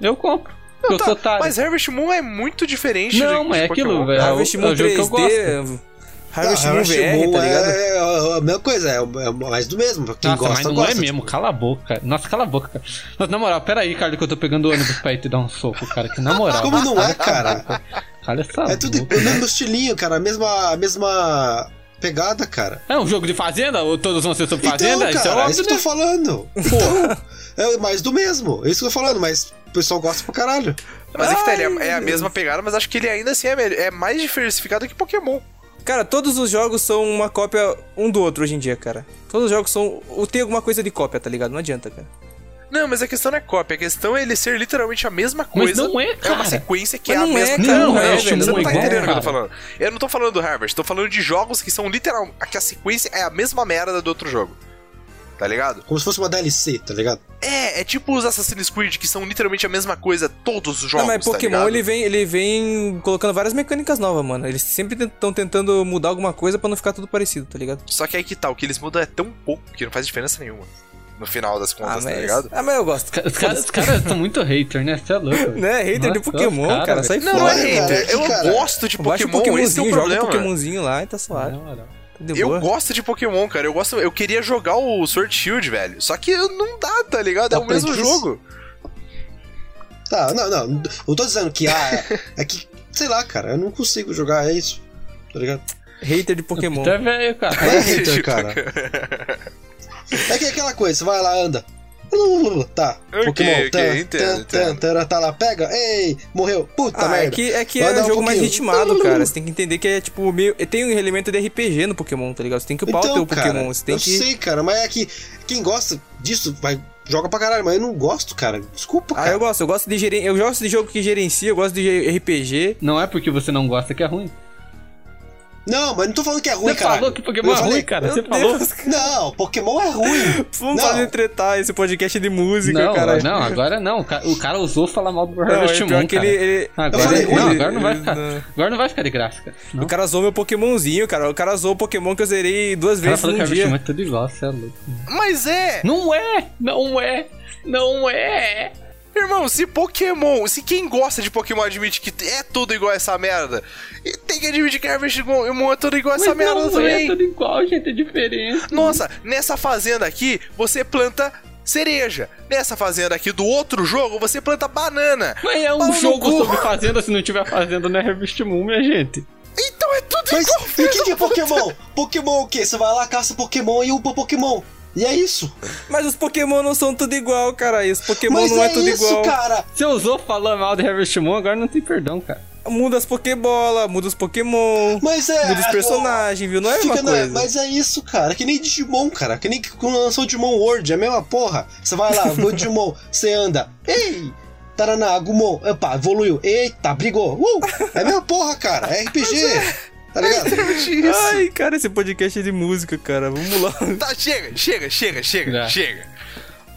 Eu compro. Não, eu tá, mas Harvest Moon é muito diferente Não, de, mas de é aquilo, Pokémon. velho. É o- Harvest Moon é o jogo que eu 3D. Harvest Moon VR, tá ligado? É, é a mesma coisa, é, é mais do mesmo. Quem Nossa, gosta, mas não gosta. é mesmo, cala a boca, cara. Nossa, cala a boca, cara. Mas, na moral, pera aí, cara, que eu tô pegando o ônibus pra ir te dar um soco, cara. Que na moral. Como não é, cara? Cala essa É tudo boca. o mesmo estilinho, cara. A mesma, a mesma pegada, cara. É um jogo de fazenda? Ou todos vão ser sobre fazenda? então, Isso é cara, é óbvio, isso que eu né? tô falando. Então, é mais do mesmo. É isso que eu tô falando, mas o pessoal gosta pra caralho. Mas é que tá, ele Ai, é, é a mesma pegada, mas acho que ele ainda assim é, melhor- é mais diversificado que Pokémon. Cara, todos os jogos são uma cópia um do outro hoje em dia, cara. Todos os jogos são. ou Tem alguma coisa de cópia, tá ligado? Não adianta, cara. Não, mas a questão não é cópia, a questão é ele ser literalmente a mesma Mas coisa. não é, É uma cara. sequência que Mas é a não é, mesma cara, não Não, é, não, velho, você não não é tá igual, entendendo o que eu tô cara. falando. Eu não tô falando do Harvest, tô falando de jogos que são literal. que a sequência é a mesma merda do outro jogo. Tá ligado? Como se fosse uma DLC, tá ligado? É, é tipo os Assassin's Creed, que são literalmente a mesma coisa todos os jogos. não, mas tá Pokémon ligado? ele vem, ele vem colocando várias mecânicas novas, mano. Eles sempre estão tentando mudar alguma coisa pra não ficar tudo parecido, tá ligado? Só que aí que tá, o que eles mudam é tão pouco que não faz diferença nenhuma. No final das Ah, contas, tá mas, ligado? ah, mas eu gosto. Os caras os caras são muito hater, né? Você é louco. Né, hater de Nossa, Pokémon, cara, cara, sai Não, fora. não é cara, hater. que, eu cara, gosto de Baixa o Pokémon, esse é o Pokémonzinho, joga o problema. Pokémonzinho lá e tá suave. Na moral. De Eu boa. gosto de Pokémon, cara. Eu gosto, eu queria jogar o Sword Shield, velho. Só que não dá, tá ligado? É o mesmo jogo. Tá, não, não. Não tô dizendo que ah, é, que, sei lá, cara, eu não consigo jogar, é isso. Tá ligado? Hater de Pokémon. Tu é velho, cara. É hater, cara. É que é aquela coisa, você vai lá, anda. Tá, Ok, Pokémon, ok, tan, entendo, tan, entendo. tan, tan, tá lá, pega, ei, morreu, puta Ah, é merda. que, é, que é um um jogo mais ritmado, cara. Você tem que entender que é tipo meio. Tem um elemento de RPG no Pokémon, tá ligado? Você tem que upar o teu Pokémon. Então, cara, Você tem eu que. sei, cara, mas é que quem gosta disso vai joga pra caralho, mas eu não gosto, cara. Desculpa, Ah, cara. eu gosto, eu gosto de geren... eu gosto de jogo que gerencia, eu gosto de RPG. Não é porque você não gosta que é ruim. Não, mas não tô falando que é ruim, Você cara. falou que Pokémon é ruim, cara. Você falou. Deus, Não, Pokémon é ruim. Vamos Não. fazer tretar esse podcast de música, Não, cara. não, agora não. O ca- O cara ousou falar mal do Harvest é Moon, que cara. ele, ele- Agora, falei não, ruim. agora não vai ficar. Não. Agora não vai ficar de graça, cara. Não. O cara zoou meu Pokémonzinho, cara. O cara zoou o Pokémon que eu zerei duas O cara vezes falou que num Harvest Moon dia. é tudo igual, você é louco. Mas é! Não é! Não é! Não é! Irmão, se Pokémon, se quem gosta de Pokémon admite que é tudo igual essa merda, e tem que admitir que Harvest Moon é tudo igual essa Mas merda não também. é tudo igual, gente, é diferente. Nossa, nessa fazenda aqui, você planta cereja. Nessa fazenda aqui do outro jogo, você planta banana. Mas é um jogo sobre fazenda, se não tiver fazenda não é Harvest Moon, minha gente. Então é tudo Mas igual. e o que, que é Pokémon? Pokémon o quê? Você vai lá, caça Pokémon e upa Pokémon. E é isso. Mas os Pokémon não são tudo igual, cara. E os Pokémon Mas não é, é, tudo isso, igual. cara. Você usou falando mal de Harvest Moon, agora não tem perdão, cara. Muda as Pokébola, muda os Pokémon, Mas é. muda os personagens, viu? Não é a Fica mesma na- coisa. mas é isso, cara. Que nem Digimon, cara. Que nem quando lançou o Digimon World. É a mesma porra. Você vai lá, vou Digimon, você anda. Ei! Taraná, Agumon. Opa, evoluiu. Eita, brigou. Uh! É a mesma porra, cara. É RPG. Tá ligado? Ai, cara, esse podcast é de música, cara. Vamos lá. Tá, chega, chega, chega, chega, Já. chega.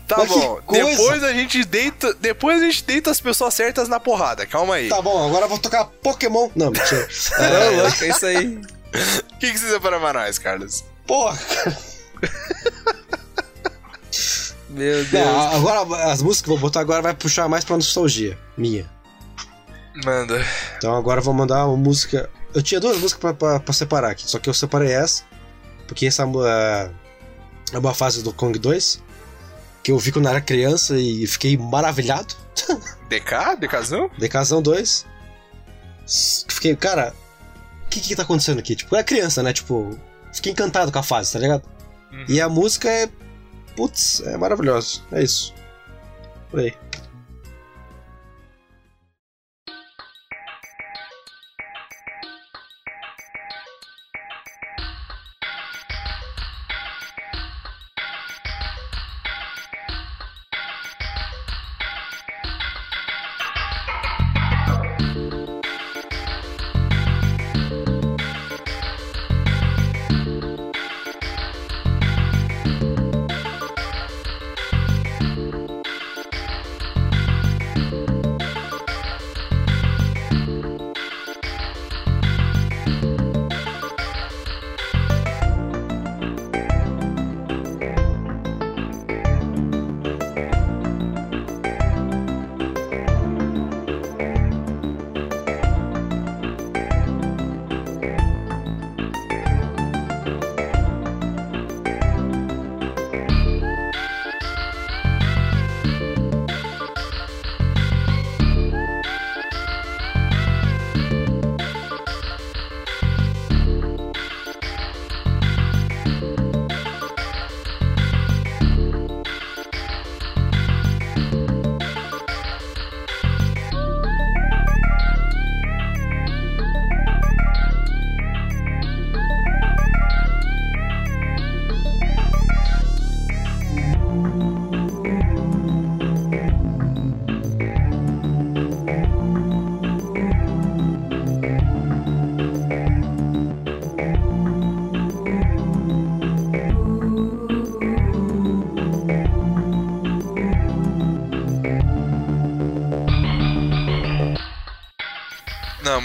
Tá Mas bom. Depois a gente deita, depois a gente deita as pessoas certas na porrada. Calma aí. Tá bom, agora eu vou tocar Pokémon. Não, mentira. Não, É, louco, é isso aí. O que, que você separa pra nós, Carlos? porra, cara. Meu Deus. Não, agora as músicas que eu vou botar agora vai puxar mais pra nostalgia. Minha. Manda. Então agora eu vou mandar uma música. Eu tinha duas músicas pra, pra, pra separar aqui, só que eu separei essa, porque essa é é uma fase do Kong 2, que eu vi quando era criança e fiquei maravilhado. DK? DKzão? Decasão 2. S- Fiquei, cara, o que que tá acontecendo aqui? Tipo, é criança, né? Tipo, fiquei encantado com a fase, tá ligado? Uhum. E a música é. Putz, é maravilhosa. É isso. Por aí.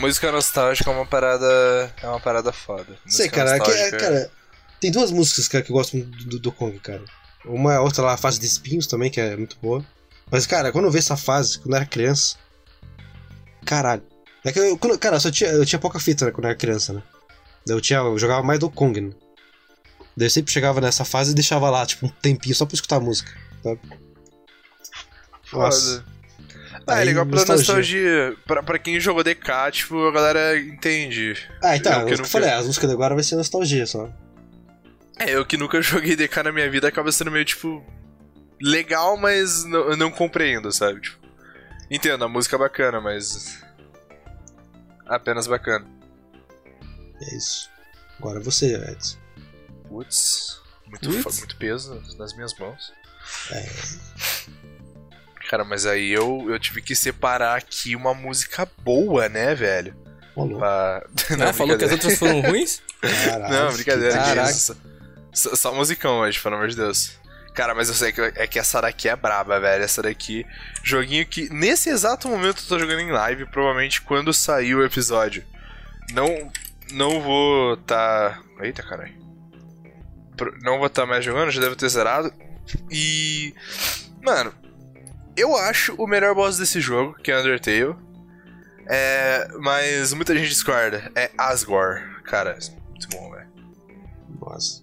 Música nostálgica é uma parada. É uma parada foda. Sei, cara, é que- é- nostálgica- cara, tem duas músicas cara, que eu gosto muito do, do Kong, cara. Uma é outra lá, a fase de espinhos também, que é muito boa. Mas, cara, quando eu vi essa fase, quando eu era criança. Caralho. É que eu, quando- cara, eu, só tinha, eu tinha pouca fita né, quando eu era criança, né? Eu, tinha, eu jogava mais do Kong, né? Daí eu sempre chegava nessa fase e deixava lá, tipo, um tempinho só pra escutar a música. Sabe? Nossa. Ah, é legal pela nostalgia. nostalgia. Pra, pra quem jogou DK, tipo, a galera entende. Ah, então, Eu é que o que eu nunca- falei, as músicas de agora vai ser nostalgia só. É, eu que nunca joguei DK na minha vida acaba sendo meio, tipo, legal, mas não, eu não compreendo, sabe? Tipo, entendo, a música é bacana, mas. Apenas bacana. É isso. Agora você, Edson. Putz, muito, muito peso nas minhas mãos. É. Cara, mas aí eu, eu tive que separar aqui uma música boa, né, velho? Louco. Pra... Ah, falou que as outras foram ruins? Caralho, Não, brincadeira. que Caraca. isso. Só, só musicão hoje, pelo amor de Deus. Cara, mas eu sei que, é que essa daqui é braba, velho. Essa daqui. Joguinho que nesse exato momento eu tô jogando em live, provavelmente quando sair o episódio. Não. Não vou tá. Eita, caralho. Não vou estar mais jogando, já devo ter zerado. E. Mano, eu acho o melhor boss desse jogo, que é Undertale. É. Mas muita gente discorda. É Asgore. Cara, muito bom, velho. Nossa.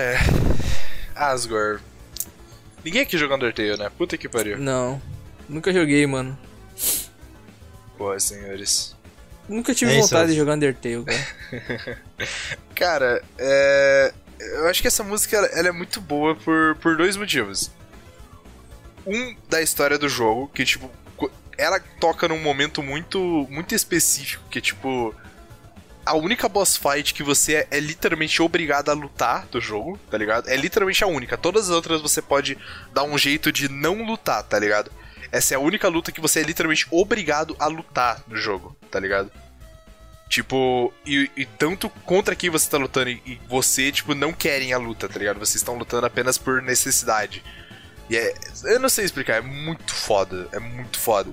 Cara, Asgore. Ninguém aqui jogou Undertale, né? Puta que pariu. Não. Nunca joguei, mano. Boa, senhores. Nunca tive É vontade de Elcio. jogar Undertale, cara. Cara, é... eu acho que essa música ela- é muito boa por, por dois motivos. Um, da história do jogo, que tipo, ela toca num momento muito, muito específico, que tipo. A única boss fight que você é, é literalmente obrigado a lutar do jogo, tá ligado? É literalmente a única. Todas as outras você pode dar um jeito de não lutar, tá ligado? Essa é a única luta que você é literalmente obrigado a lutar no jogo, tá ligado? Tipo, e, e tanto contra quem você tá lutando e, e você, tipo, não querem a luta, tá ligado? Vocês estão lutando apenas por necessidade. E é. Eu não sei explicar, é muito foda. É muito foda.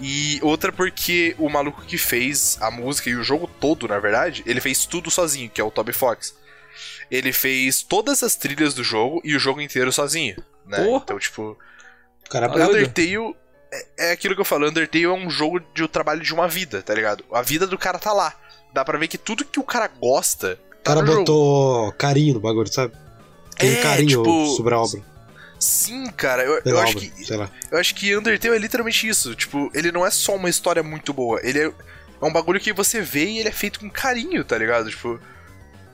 E outra porque o maluco que fez a música e o jogo todo, na verdade, ele fez tudo sozinho, que é o Toby Fox. Ele fez todas as trilhas do jogo e o jogo inteiro sozinho, né? Porra. Então, tipo, Caramba, Doido. Undertale é, é aquilo que eu falo, Undertale é um jogo de o trabalho de uma vida, tá ligado? A vida do cara tá lá. Dá pra ver que tudo que o cara gosta. o Tá cara no jogo. botou carinho no bagulho, sabe? Tem É, carinho tipo, sobre a obra. Sim, cara, eu, eu acho obra, que. sei lá. Eu acho que Undertale é literalmente isso. Tipo, ele não é só uma história muito boa. Ele é, é um bagulho que você vê e ele é feito com carinho, tá ligado? Tipo.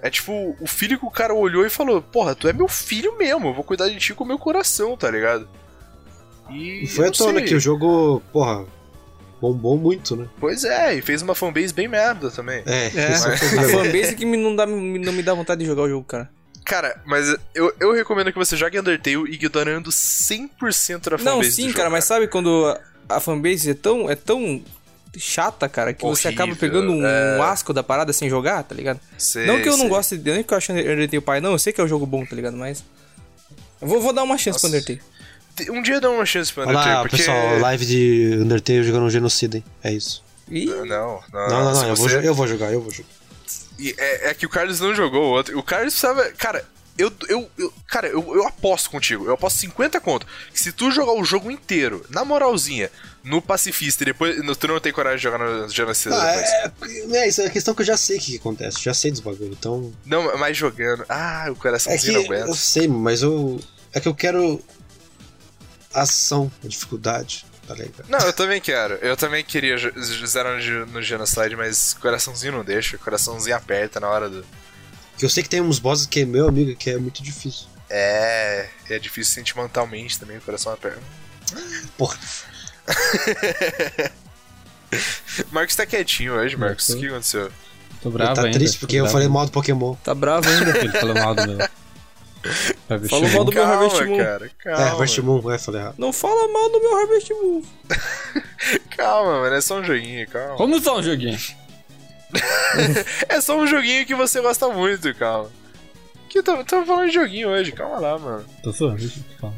É tipo, o filho que o cara olhou e falou: Porra, tu é meu filho mesmo, eu vou cuidar de ti com o meu coração, tá ligado? E. E foi à tona sei. que o jogo, porra, bombou muito, né? Pois é, e fez uma fanbase bem merda também. É, É, esse é a fanbase que me não, dá, me- não me dá vontade de jogar o jogo, cara. Cara, mas eu, eu recomendo que você jogue Undertale ignorando 100% da fanbase Não, do sim, jogo, cara, mas sabe quando a, a fanbase é tão, é tão chata, cara, que você Horrível, acaba pegando um, é. um asco da parada sem jogar, tá ligado? Sei, não que eu não sei. goste, de- não que eu acho Undertale pai, não, eu sei que é um jogo bom, tá ligado? Mas. Eu vou, vou dar uma chance pro. Undertale. Um dia dá uma chance pro Olha Undertale, lá, porque... pessoal, live de Undertale jogando um genocida, hein? É isso. Ih, Não, não, Não, não, se não, eu, vou, você- jo- eu vou jogar, eu vou jogar. É, é que o Carlos não jogou o outro. O Carlos precisava. Cara, eu. eu, eu- cara, eu, eu aposto contigo. Eu aposto 50 conto. Que se tu jogar o jogo inteiro, na moralzinha, no pacifista e depois. No, tu não tem coragem de jogar no genocida Ah, depois. é, é, isso é questão que eu já sei o que, acontece, já sei dos bagulho, então... Não, mas jogando. Ah, o É coraçãozinho que não aguenta. eu sei, mas eu... É que eu quero ação, dificuldade, tá ligado? Não, eu também quero. Eu também queria zerar no, ge- no genocide, mas coraçãozinho não deixa. Coraçãozinho aperta na hora do. Que eu sei que tem uns bosses que é meu amigo, que é muito difícil. É. É difícil sentimentalmente também, o coração aperta. Porra, Marcos tá quietinho hoje, Marcos. O que aconteceu? Tô ele bravo tá ainda. triste porque eu bravo. falei mal do Pokémon. tá bravo ainda. Ele falou mal do meu. Harvest Falou Moon. mal do meu calma, Harvest Moon. cara. Calma. é, Harvest Moon, é, falei errado. Não fala mal do meu Harvest Moon. Calma, mano. É só um joguinho, calma. Como só um joguinho? É só um joguinho que você gosta muito, calma. Que tô, tô falando de joguinho hoje, calma lá, mano. Tô zoando, deixa eu falar.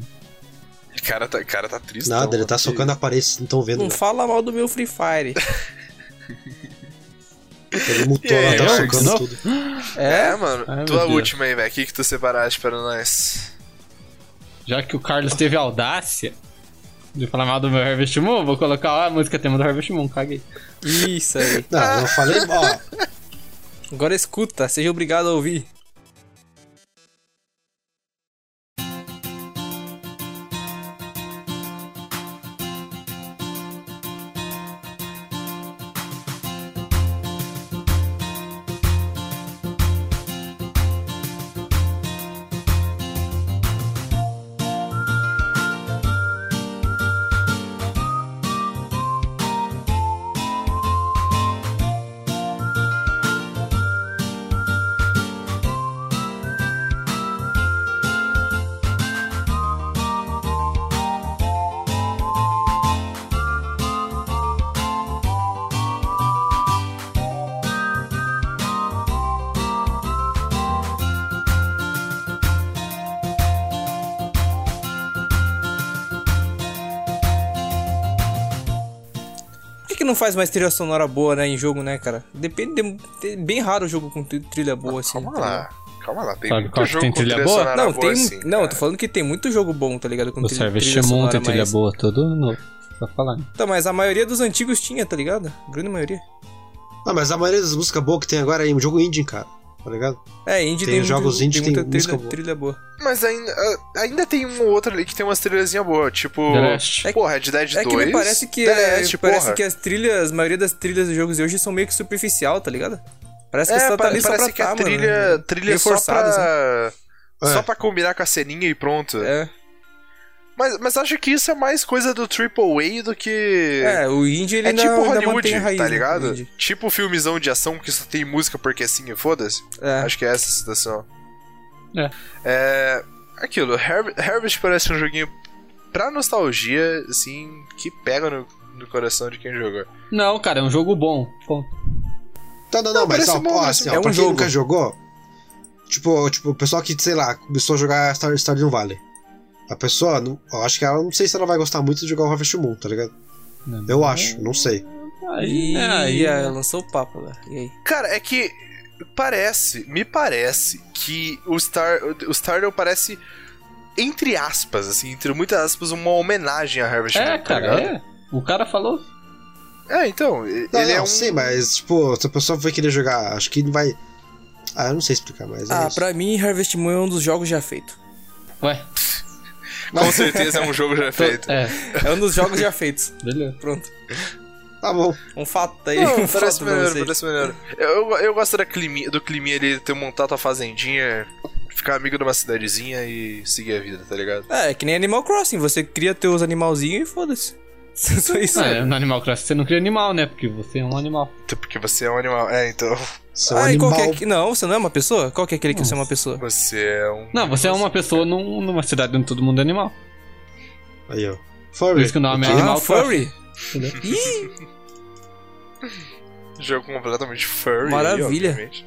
O cara tá, cara tá triste. Nada, ele tá socando a parede, vocês não estão vendo. Não né? fala mal do meu Free Fire. Ele mutou aí, lá, tá socando tudo. É, mano. Ai, tua Deus. última aí, velho. O que, que tu separaste para nós? Já que o Carlos teve a audácia de falar mal do meu Harvest Moon, vou colocar a música tema do Harvest Moon, caguei. Isso aí. Não, eu falei, ó, Agora escuta, seja obrigado a ouvir. Faz mais trilha sonora boa, né, em jogo, né, cara? Depende de, é bem raro o jogo com tri- trilha boa, assim. Calma tá lá. Calma lá. Tem Sabe muito jogo tem com trilha trilha boa? sonora Não, boa tem. assim, não, cara. tô falando que tem muito jogo bom, tá ligado? Com O trilha, trilha sonora, tem trilha mas- boa, todo novo. Só falar. Tá, mas a maioria dos antigos tinha, tá ligado? A grande maioria. não, mas a maioria das músicas boas que tem agora é em jogo indie, cara. Tá ligado? É, indie Tem tem, jogos muito, indie, tem muita tem música trilha, boa. trilha boa. Mas ainda, ah, ainda tem um ou outro ali que tem umas trilhazinhas boas, tipo. The Last. É Pô, Red Dead 2. É que me parece que, The é, Last, parece porra. que as trilhas, a maioria das trilhas dos jogos de hoje são meio que superficial, tá ligado? Parece que É, só tá ali só parece pra que tá, a trilha, mano. trilha Meio só pra. assim. Só É. pra combinar com a ceninha e pronto. É. Mas, mas acho que isso é mais coisa do AAA do que. É, o indie ele É ainda, tipo Hollywood, a raiz, tá né, ligado? o indie. Tipo filmezão de ação que só tem música porque assim e foda-se. É. Acho que é essa a situação. É. É. Aquilo, Har- Harvest parece um joguinho pra nostalgia, assim, que pega no, no coração de quem jogou. Não, cara, é um jogo bom. Ponto. Tá, não, não, Não, mas bom, ó, assim, ó, É pra um quem jogo. nunca jogou, tipo, tipo, o pessoal que, sei lá, começou a jogar Star, Stardew Valley. A pessoa, não, eu acho que ela não sei se ela vai gostar muito de jogar o Harvest Moon, tá ligado? Não. Eu acho, não sei. Aí, é, aí, é, lançou o papo, velho. E aí? Cara, é que parece, me parece que o Star, o Stardew parece entre aspas, assim, entre muitas aspas, uma homenagem a Harvest Moon, É, tá cara, ligado? é. O cara falou. É, então, Não, ele não, é um sim, mas, tipo, se a pessoa vai querer jogar, acho que não vai. Ah, eu não sei explicar, mas. é Ah, isso. pra mim, Harvest Moon é um dos jogos já feito. Ué, com certeza é um jogo já feito. é, É um dos jogos já feitos. beleza. Pronto. Tá bom. Um fato aí. Não, um parece vocês. parece maneiro. Eu, eu gosto da climi, do climinha ali, ter montado a fazendinha, ficar amigo de uma cidadezinha e seguir a vida, tá ligado? É, é que nem Animal Crossing. Você cria teus animalzinhos e foda-se. Só isso. Ah, é, no Animal Crossing você não cria animal, né? Porque você é um animal. Até Porque você é um animal. É, então. Um Ah, e qual animal. que é Não, você não é uma pessoa? Qual que é aquele que você é uma pessoa? Você é um. Não, você é uma pessoa num- numa cidade onde todo mundo é animal. Aí, ó. Por Furry. isso que o nome é Ah, Animal furry? Ih, Jogo completamente furry. Maravilha. obviamente.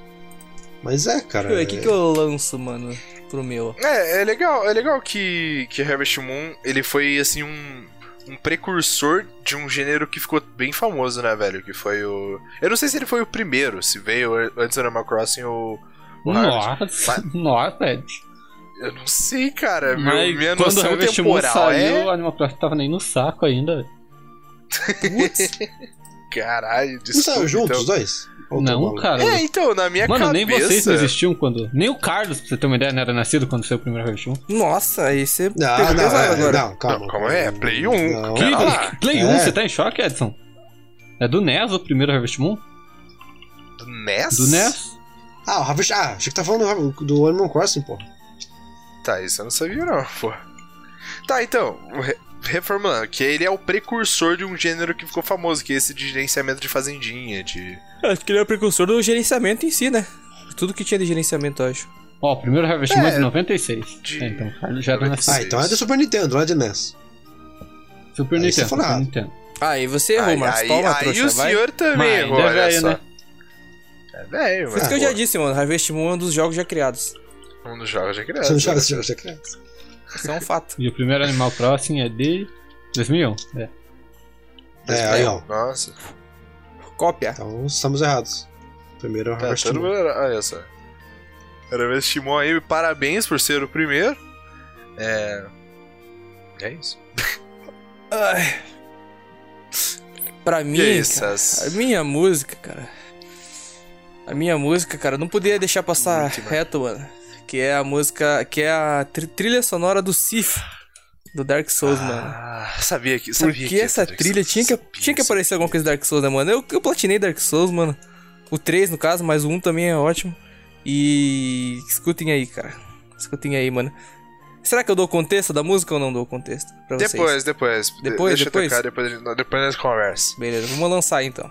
Mas é, cara. o que que eu lanço, mano, pro meu? É, é legal, é legal que, que Harvest Moon ele foi assim um, um precursor de um gênero que ficou bem famoso, né, velho? Que foi o. Eu não sei se ele foi o primeiro, se veio antes do Animal Crossing ou. o. Nossa, nossa, Ed. Eu não sei, cara. Meu, Mas minha quando o noção Moon temporal saiu, é. o Animal Crossing tava nem no saco ainda. velho. Putz, Caralho, Não desculpa. saiu juntos os então. dois? Ou Não, maluco? cara. É, então, na minha Mano, nem cabeça. vocês não existiam quando. Nem o Carlos, pra você ter uma ideia, não era nascido quando saiu o primeiro Harvest Moon. nossa, aí você Não, pegou não, pesado é, agora. não, calma. Não, calma aí, é Play 1. Não. Lá. Play 1, É. você tá em choque, Edson? É do NES o primeiro Harvest Moon? Do NES? Do NES? Ah, o Harvest. Ah, achei que tá falando do, do Animal Crossing, pô. Tá, isso eu não sabia não, pô. Tá, então, re- reformulando, que ele é o precursor de um gênero que ficou famoso, que é esse de gerenciamento de fazendinha, de... Acho que ele é o precursor do gerenciamento em si, né? Tudo que tinha de gerenciamento, eu acho. Ó, o primeiro Harvest É, Moon é de 96. de- É, então já era nascido. Ah, então é do Super Nintendo, não é de NES. Super Aí você Nintendo, Super. Nintendo. Ah, e você errou, aí, Marcos. aí, Toma, aí trouxa, o vai. senhor também Mas errou, é olha velho, só. né? É velho, Por isso mas que eu já disse, mano. Harvest Moon é um dos jogos já criados. um dos jogos já criados. Você não joga né? esse jogo, já criança. Isso é um fato. E o primeiro Animal Crossing é de 2001. É. É, aí, ó. Nossa, Cópia. Então estamos errados. Primeiro é o tá, Harvest todo Moon. mundo... Olha só. Harvest Timon aí, parabéns por ser o primeiro. É... É isso. Ai. Pra mim, aí, cara, a minha música, cara. A minha música, cara, não podia deixar passar bem. reto, mano. Que é a música. Que é a tri- trilha sonora do Sif. Do Dark Souls, mano. Ah, sabia que... Sabia Porque que essa trilha tinha que, Souls, tinha que sabia, aparecer alguma coisa do Dark Souls, né, mano? Eu, eu platinei Dark Souls, mano. O 3, no caso, mas o 1 também é ótimo. E. Escutem aí, cara. Escutem aí, mano. Será que eu dou contexto da música ou não dou contexto? Pra vocês? Depois, depois. De- Depois, Deixa depois? eu tocar, depois, depois nós conversa. Beleza, vamos lançar então.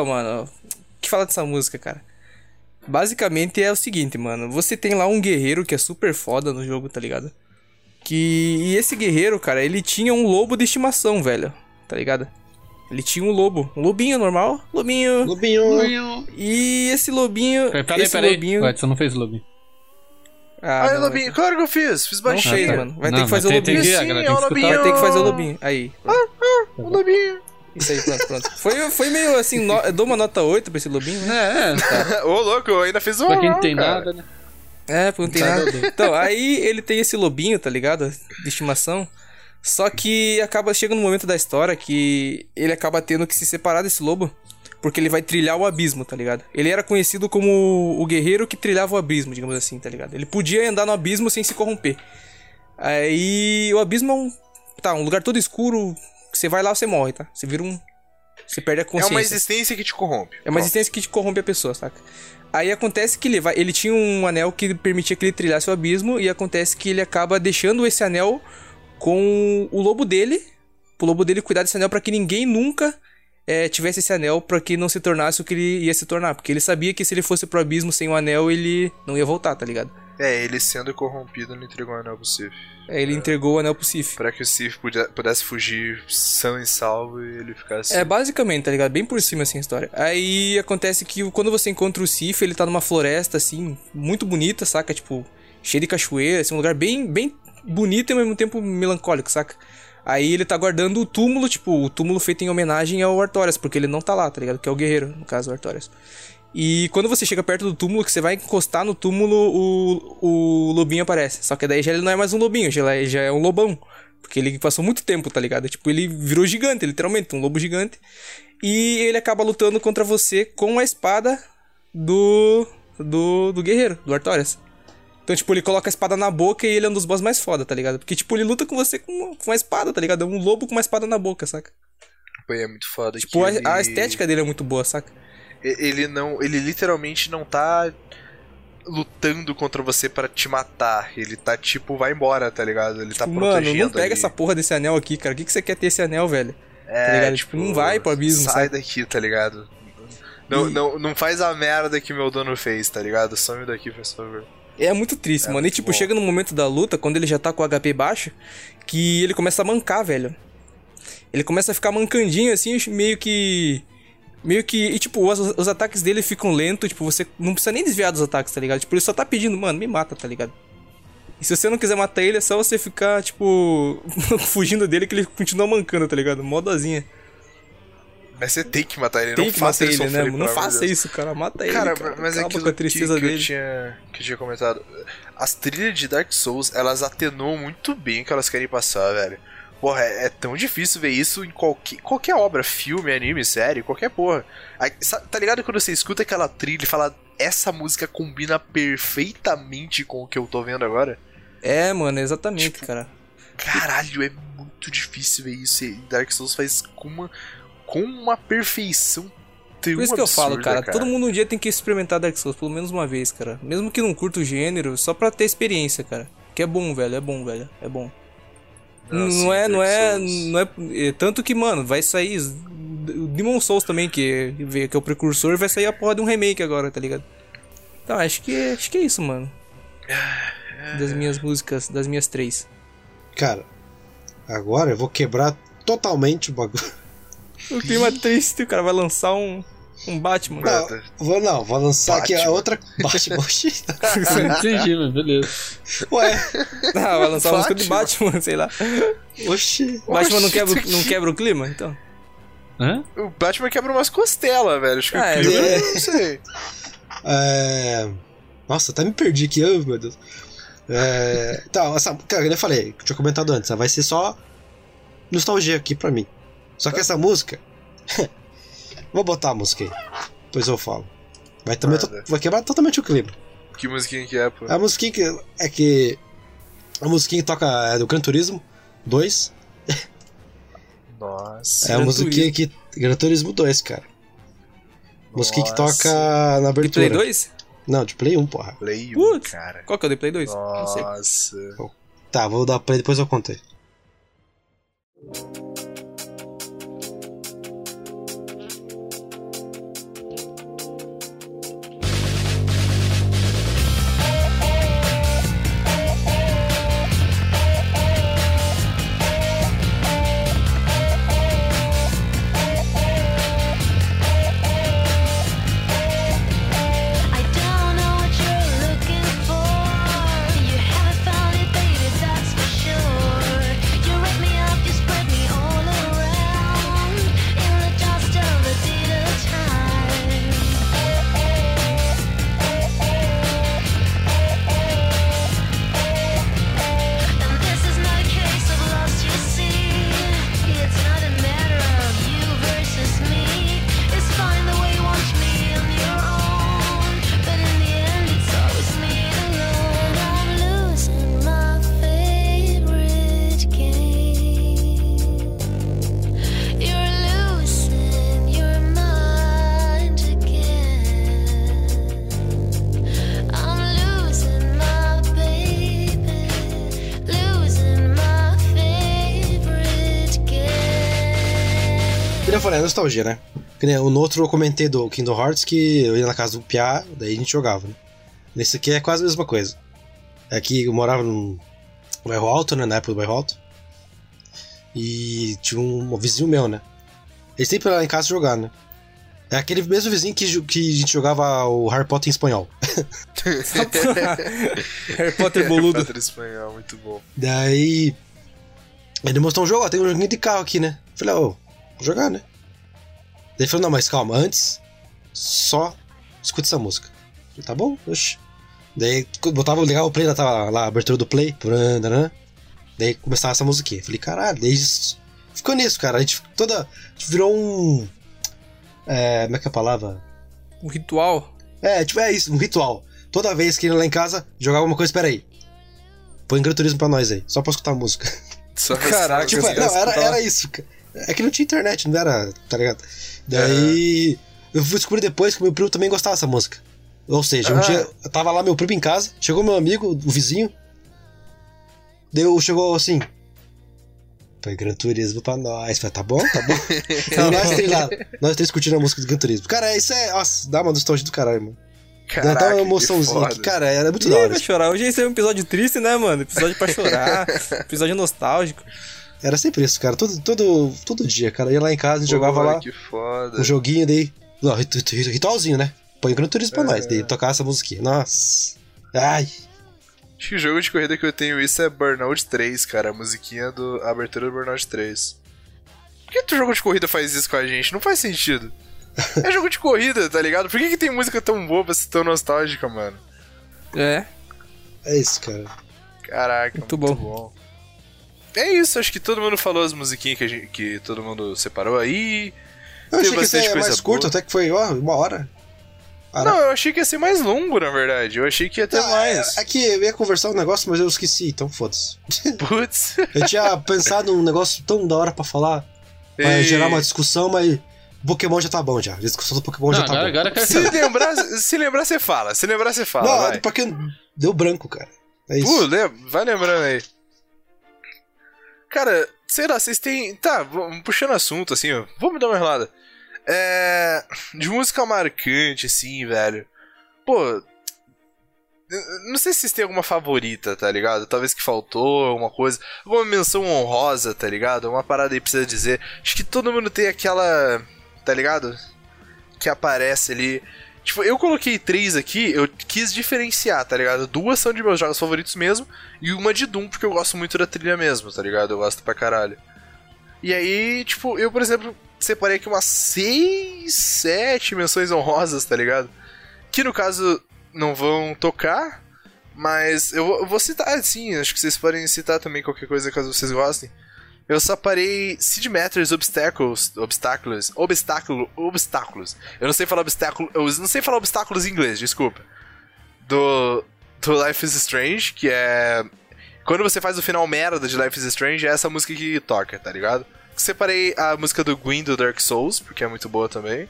Então, mano, o que fala dessa música, cara? Basicamente é o seguinte, mano. Você tem lá um guerreiro que é super foda no jogo, tá ligado? Que. E esse guerreiro, cara, ele tinha um lobo de estimação, velho. Tá ligado? Ele tinha um lobo. Um lobinho normal. Lobinho. Lobinho. E esse lobinho. Peraí, peraí, esse peraí. lobinho. O Edson não fez lobinho. Ah, Aí, não, Lobinho, claro que eu fiz, fiz Não baixinho. fez, mano. Vai Não, ter que mas fazer o tem- tem lobinho. que- Sim, tem o que escutar. lobinho. Vai ter que fazer o lobinho. Aí. O Lobinho. Isso aí, pronto, pronto. Foi, foi meio assim, no- eu dou uma nota 8 pra esse lobinho, né? É, é. Ô, louco, eu ainda fiz um. Pra quem não tem cara. nada, né? É, porque não tem Tá nada. doido. Então, aí ele tem esse lobinho, tá ligado? De estimação. Só que acaba chega no momento da história que ele acaba tendo que se separar desse lobo. Porque ele vai trilhar o abismo, tá ligado? Ele era conhecido como o guerreiro que trilhava o abismo, digamos assim, tá ligado? Ele podia andar no abismo sem se corromper. Aí o abismo é um. Tá, um lugar todo escuro. Você vai lá, você morre, tá? Você vira um. Você perde a É consciência. uma existência que te corrompe. É uma existência que te corrompe a pessoa, saca? Aí acontece que ele vai. Ele tinha um anel que permitia que ele trilhasse o abismo. E acontece que ele acaba deixando esse anel com o lobo dele. Pro lobo dele cuidar desse anel pra que ninguém nunca eh, tivesse esse anel pra que não se tornasse o que ele ia se tornar. Porque ele sabia que se ele fosse pro abismo sem o anel, ele não ia voltar, tá ligado? É, ele sendo corrompido não entregou o anel pro Sif. Aí ele entregou o anel pro Sif. Pra que o Sif pude- pudesse fugir são e salvo e ele ficasse. É, basicamente, tá ligado? Bem por cima, assim, a história. Aí acontece que quando você encontra o Sif, ele tá numa floresta, assim, muito bonita, saca? Tipo, cheia de cachoeira, assim, um lugar bem, bem bonito e ao mesmo tempo melancólico, saca? Aí ele tá guardando o túmulo, tipo, o túmulo feito em homenagem ao Artorias, porque ele não tá lá, tá ligado? Que é o guerreiro, no caso, o Artorias. E quando você chega perto do túmulo, que você vai encostar no túmulo, o, o lobinho aparece. Só que daí já ele não é mais um lobinho, já, é- já é um lobão. Porque ele passou muito tempo, tá ligado? Tipo, ele virou gigante, literalmente, um lobo gigante. E ele acaba lutando contra você com a espada do. do, do guerreiro, do Artorias. Então, tipo, ele coloca a espada na boca e ele é um dos boss mais foda, tá ligado? Porque, tipo, ele luta com você com uma, com uma espada, tá ligado? É um lobo com uma espada na boca, saca? Pô, é muito foda. Tipo, a, ele... a estética dele é muito boa, saca? Ele não. Ele literalmente não tá lutando contra você pra te matar. Ele tá tipo, vai embora, tá ligado? Ele tá Tipo, protegendo mano, não pega ali. essa porra desse anel aqui, cara. O que, que você quer ter esse anel, velho? É, tá? Tipo, não vai pro abismo, Sai sabe? daqui, tá ligado? Não, E- não, não faz a merda que meu dono fez, tá ligado? Some daqui, por favor. É muito triste, É mano. E tipo, bom. chega no momento da luta, quando ele já tá com o HP baixo, que ele começa a mancar, velho. Ele começa a ficar mancandinho, assim, meio que. Meio que. E tipo, os, os ataques dele ficam lentos, tipo, você não precisa nem desviar dos ataques, tá ligado? Tipo, ele só tá pedindo, mano, me mata, tá ligado? E se você não quiser matar ele, é só você ficar, tipo, fugindo dele que ele continua mancando, tá ligado? Modazinha. Mas você tem que matar ele, Tem não que faça ele sofrer, né? pelo Não faça Deus. isso, cara. Mata ele. Cara, Cara, mas é Acaba aquilo com a que, tristeza que dele. eu tinha, que eu tinha comentado. As trilhas de Dark Souls, elas atenuam muito bem o que elas querem passar, velho. Porra, é, é tão difícil ver isso em qualquer, qualquer obra, filme, anime, série, qualquer porra. Aí, tá ligado quando você escuta aquela trilha e fala, essa música combina perfeitamente com o que eu tô vendo agora? É, mano, exatamente, Tipo, cara. Caralho, é muito difícil ver isso. E Dark Souls faz com uma, com uma perfeição tão Por isso que eu falo, absurda, cara, todo mundo um dia tem que experimentar Dark Souls, pelo menos uma vez, cara. Mesmo que não curta o gênero, só pra ter experiência, cara. Que é bom, velho, é bom, velho, é bom. Não, não, sim, é, não é, não é, é, tanto que, mano, vai sair o Demon Souls também, que, que é o precursor, vai sair a porra de um remake agora, tá ligado? Então, acho que, acho que é isso, mano. Das minhas músicas, das minhas três. Cara, agora eu vou quebrar totalmente o bagulho. O clima triste, o cara vai lançar um, um Batman. Não, vou, não, vou lançar aqui a Batman. outra. Batman. Oxi. Não entendi, mas beleza. Ué, Ah, vai lançar uma música de Batman. Batman, sei lá. oxi. Batman não Oxi, quebra, isso não quebra o clima, então? Hã? O Batman quebra umas costelas, velho. Acho que Ah, o é, clima, é. eu não sei. É... Nossa, até me perdi aqui, oh, meu Deus. É... Tá, essa, cara, como eu falei, tinha comentado antes, vai ser só nostalgia aqui pra mim. Só que essa música. Vou botar a música aí. Depois eu falo. Vai, também, Manda. vai quebrar totalmente o clima. Que musiquinha que é, pô? A musiquinha que é que. A musiquinha que toca é do Gran Turismo 2. Nossa. É a musiquinha que. Gran Turismo 2, cara. Musiquinha que Nossa. toca na De abertura. Play 2? Não, de Play 1, porra. Play 1, Putz. cara. Qual que é o de Play 2? Não sei. Nossa. Tá, vou dar play depois eu contei. Falei, é nostalgia, né? Que nem, no outro eu comentei do Kingdom Hearts que eu ia na casa do Piá, daí a gente jogava, né? Nesse aqui é quase a mesma coisa. É que eu morava num bairro alto, né? Na época do bairro alto. E tinha um, um vizinho meu, né? Ele sempre ia lá em casa jogar, né? É aquele mesmo vizinho que, que a gente jogava o Harry Potter em espanhol. Harry Potter boludo. Potter espanhol, muito bom. Daí. Ele mostrou um jogo, ó, tem um joguinho de carro aqui, né? Falei, ô, vou jogar, né? Daí ele falou, não, mas calma, antes, só escuta essa música. Falei, tá bom, oxe. Daí botava, ligava o play, lá, tava lá a abertura do play, né? Daí começava essa musiquinha. Falei, caralho, daí ficou nisso, cara. A gente toda. A gente virou um. É, como é que é a palavra? Um ritual. É, tipo, é isso, um ritual. Toda vez que ele lá em casa jogava uma coisa, peraí. Põe Gran Turismo pra nós aí, só pra escutar a música. Só Caraca, Tipo, não, era, era isso. cara. É que não tinha internet, não era, tá ligado? Daí. Eu fui descobrir depois que meu primo também gostava dessa música. Ou seja, um Ah. dia eu tava lá, meu primo em casa, chegou meu amigo, o vizinho. Daí eu- chegou assim. Põe Gran Turismo pra nós. Falei, tá bom, tá bom. Nós três lá, nós três curtindo a música do Gran Turismo. Cara, isso é. Nossa, dá uma nostalgia do caralho, mano. Dá Caraca, até uma emoçãozinha aqui. Cara, era muito Ih, da hora. vai chorar. Hoje esse é um episódio triste, né, mano? Episódio pra chorar. episódio nostálgico. Era sempre isso, cara. Todo, todo, todo dia, cara. Ia lá em casa, a gente jogava Pô, lá. Que foda. um joguinho daí. Não, rit- rit- ritualzinho, né? Põe Gran Turismo pra É. nós, daí tocar essa musiquinha. Nossa. Ai. Acho que o jogo de corrida que eu tenho isso é Burnout 3, cara. A musiquinha do a abertura do Burnout 3. Por que tu jogo de corrida faz isso com a gente? Não faz sentido. É jogo de corrida, tá ligado? Por que, que tem música tão boa pra ser tão nostálgica, mano? É. É isso, cara. Caraca, Muito muito, bom. bom. É isso, acho que todo mundo falou as musiquinhas que, a gente- que todo mundo separou aí. Eu achei que é coisa mais curto, boa. até que foi, ó, uma hora. Ah, Não, eu achei que ia ser mais longo, na verdade. Eu achei que ia ter Ah, mais. É, é que eu ia conversar um negócio, mas eu esqueci, então foda-se. Putz. Eu tinha pensado num negócio tão da hora pra falar, pra E- gerar uma discussão, mas Pokémon já tá bom já. A discussão do Pokémon já Não, tá agora, bom. agora quero Se lembrar, se lembrar, você fala. Se lembrar, você fala. Não, vai. é porque deu branco, cara. É isso. Pô, vai lembrando aí. Cara, sei lá, vocês têm. Tá, puxando assunto, assim, ó. Vamos dar uma enrolada. É. De música marcante, assim, velho. Pô. Não sei se vocês têm alguma favorita, tá ligado? Talvez que faltou, alguma coisa. Alguma menção honrosa, tá ligado? Uma parada aí precisa dizer. Acho que todo mundo tem aquela. Tá ligado? Que aparece ali. Tipo, eu coloquei três aqui, eu quis diferenciar, tá ligado? Duas são de meus jogos favoritos mesmo, e uma de Doom, porque eu gosto muito da trilha mesmo, tá ligado? Eu gosto pra caralho. E aí, tipo, eu, por exemplo, separei aqui umas seis, sete menções honrosas, tá ligado? Que no caso não vão tocar, mas eu vou, citar, sim, acho que vocês podem citar também qualquer coisa caso vocês gostem. Eu separei Seed Matters Obstacles, obstáculos, obstáculo, obstáculos. Eu não sei falar obstáculo, eu não sei falar obstáculos em inglês, desculpa. Do do Life is Strange, que é quando você faz o final merda de Life is Strange, é essa música que toca, tá ligado? Separei a música do Gwyn do Dark Souls, porque é muito boa também.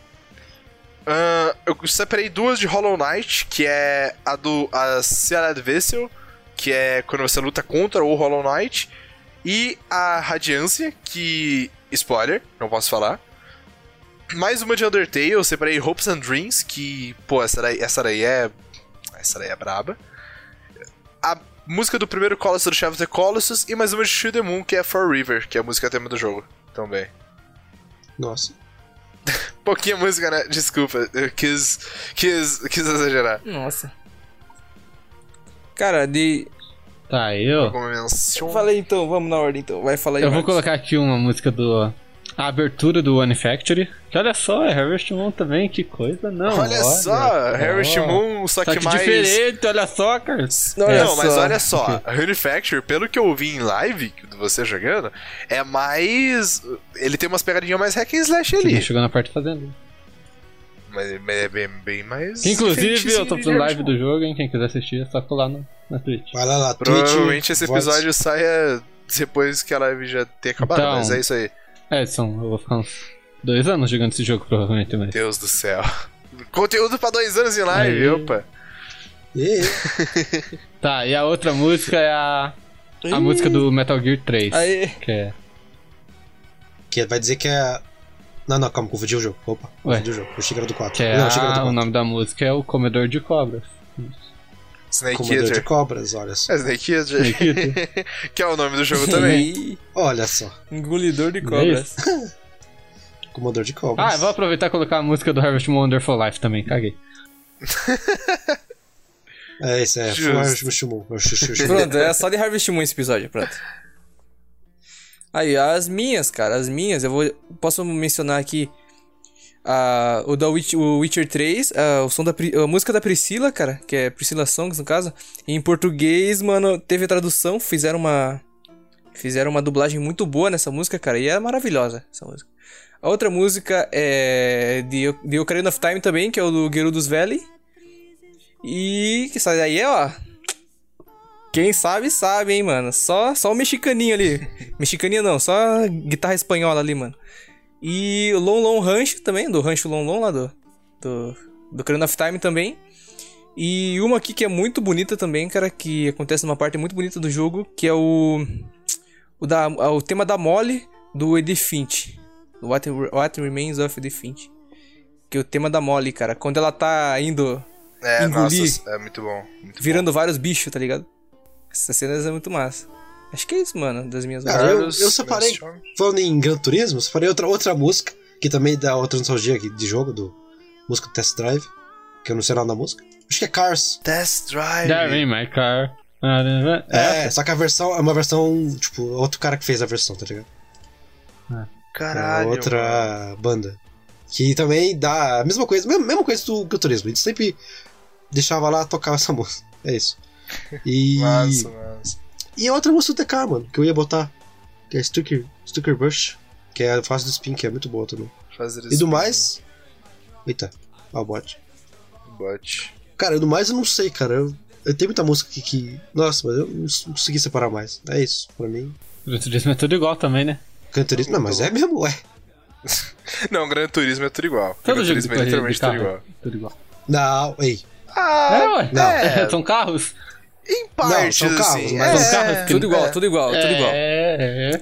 Ah, eu separei duas de Hollow Knight, que é a do a Seared Vessel, que é quando você luta contra o Hollow Knight, e a Radiância, que. Spoiler, não posso falar. Mais uma de Undertale, eu separei Hopes and Dreams, que, pô, essa daí, essa daí é. Essa daí é braba. A música do primeiro Colossus do Shadow of the Colossus, e mais uma de Shield the Moon, que é For River, que é a música tema do jogo também. Nossa. Pouquinha música, né? Desculpa, eu quis. quis, quis exagerar. Nossa. Cara, de. Tá, eu. Alguma menção. Falei então, vamos na ordem então. Vai falar aí. Eu vou Marcos. colocar aqui uma música do. A abertura do One Factory. Que olha só, é Harvest Moon também, que coisa, não. Olha só, Harvest ó. Moon, só, Só que, que mais. diferente, olha só, cara. Não, olha não, mas olha só, a Manufacture, pelo que eu vi em live, de você jogando, é mais. Ele tem umas pegadinhas mais hack and slash ali. Chegou na parte fazendo. Mas é bem, bem mais. Que, inclusive, eu tô fazendo live do jogo, hein? Quem quiser assistir é só colar no, na Twitch. Vai lá, lá. Provavelmente Twitch, esse voz. episódio saia depois que a live já tenha acabado, Então. mas é isso aí. É, são, eu vou ficar uns dois anos jogando esse jogo, provavelmente, mas. Deus do céu. Conteúdo pra dois anos em live, Aí. opa. Ê, Tá, e a outra música é a. A Ih. música do Metal Gear 3. Aí. Que é. Que vai dizer que é. Não, não, calma, confundi o jogo. Opa, Ué. confundi o jogo. Que era do 4. Que é não, do a- o 4. nome da música é o Comedor de Cobras. Snake Comedor de Eater. cobras, olha só. É Snake Eater. Snake Eater. que é o nome do jogo também. Olha só. engolidor de cobras. Comedor de cobras. Ah, eu vou aproveitar e colocar a música do Harvest Moon Wonderful Life também, caguei. É, esse é. Fuar Shumu. Pronto, é só de Harvest Moon esse episódio, pronto. Aí, as minhas, cara, as minhas, eu vou. Posso mencionar aqui ah, o da Witch- o Witcher 3, ah, o som da a música da Priscila, cara, que é Priscila Songs no caso. Em português, mano, teve tradução, fizeram uma. Fizeram uma dublagem muito boa nessa música, cara, e é maravilhosa essa música. A outra música é de, de Ocarina of Time também, que é o do Gerudos Valley. E que sai daí é, ó. Quem sabe, sabe, hein, mano. Só, só o mexicaninho ali. mexicaninho não, só guitarra espanhola ali, mano. E o Long Long Rancho também, do Rancho Long Long lá do. Do, do Ocarina of Time também. E uma aqui que é muito bonita também, cara, que acontece numa parte muito bonita do jogo, que é o. O, da, o tema da Molly do Edith Finch. What, What Remains of Edith Finch. Que é o tema da Molly, cara. Quando ela tá indo. É, Engolir. nossa, é muito bom. Muito virando vários bichos, tá ligado? Essas cenas é muito massa. Acho que é isso, mano, das minhas Cara, eu, Vários- eu separei. Falando em Gran Turismo, eu separei outra, outra música, que também dá outra nostalgia aqui de jogo, do música do Test Drive, que eu não sei nome da música. Acho que é Cars. Test Drive. In my car. É, só que a versão é uma versão, tipo, outro cara que fez a versão, tá ligado? É Caralho. outra mano. banda. Que também dá a mesma coisa, mesma, mesma coisa do Gran Turismo. A gente sempre deixava lá tocar essa música. É isso. E. Massa, massa. E a outra música do TK, mano, que eu ia botar. Que é Stucker, Stucker Bush. Que é a fase do spin, que é muito boa também. Fazer E do mais. Eita, ó o bot. Bot. Cara, do mais eu não sei, cara. Eu, eu tenho muita música aqui que. Nossa, mas eu não consegui separar mais. É isso, pra mim. Gran Turismo é tudo igual também, né? Cantorismo. Não, mas é mesmo, ué. Não, Gran Turismo é tudo igual. Todo Gran Turismo é literalmente tudo carro. igual. é Tudo igual. Não, ei. Ah, é, ué. não. É, São carros? Em partes, são carros, assim. mas é, são carros Tudo igual, é. tudo igual, tudo igual. É, é.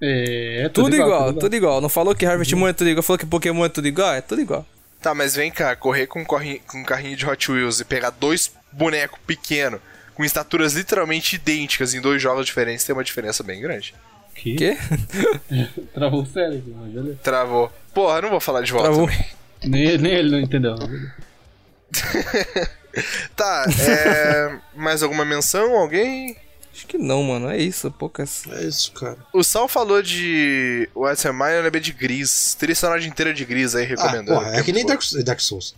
É, Tudo igual, tudo igual. Não falou que Harvest Moon é tudo igual, falou que Pokémon é tudo igual? É tudo igual. Tá, mas vem cá, correr com um, corri- com um carrinho de Hot Wheels e pegar dois bonecos pequenos com estaturas literalmente idênticas em dois jogos diferentes tem uma diferença bem grande. Que? Quê? Travou o cérebro, mas beleza. Travou. Porra, não vou falar de volta. Travou. Nem, nem ele não entendeu. Tá, é. mais alguma menção? Alguém? Acho que não, mano. É isso, poucas. É isso, cara. O Sal falou de What's Am I, eu lembrei de Gris. Trilha sonora inteira de Gris aí, Ah, recomendando. porra, é que nem Dark, Dark Souls.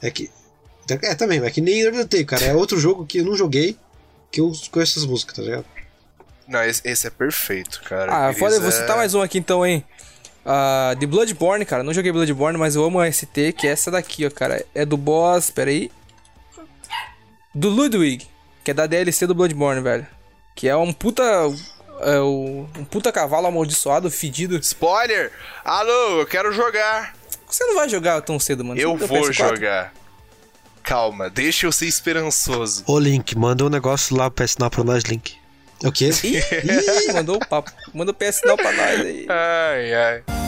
É que. É também, é que nem Undertale, cara. É outro jogo que eu não joguei que eu conheço essas músicas, tá ligado? Não, esse, esse é perfeito, cara. Ah, Gris foda, vou é- citar mais um aqui então, hein. Ah, de Bloodborne, cara. Não joguei Bloodborne, mas eu amo a ST, que é essa daqui, ó, cara. É do boss. Pera aí. Do Ludwig, que é da DLC do Bloodborne, velho. Que é um puta. É o- um puta cavalo amaldiçoado, fedido. Spoiler! Alô, eu quero jogar. Você não vai jogar tão cedo, mano. Eu vou PS4? jogar. Calma, deixa eu ser esperançoso. Ô, Link, manda um negócio lá pra assinar pra nós, Link. É o quê? Ih, mandou o papo. Mandou o PS não pra nós aí. Ai, ai.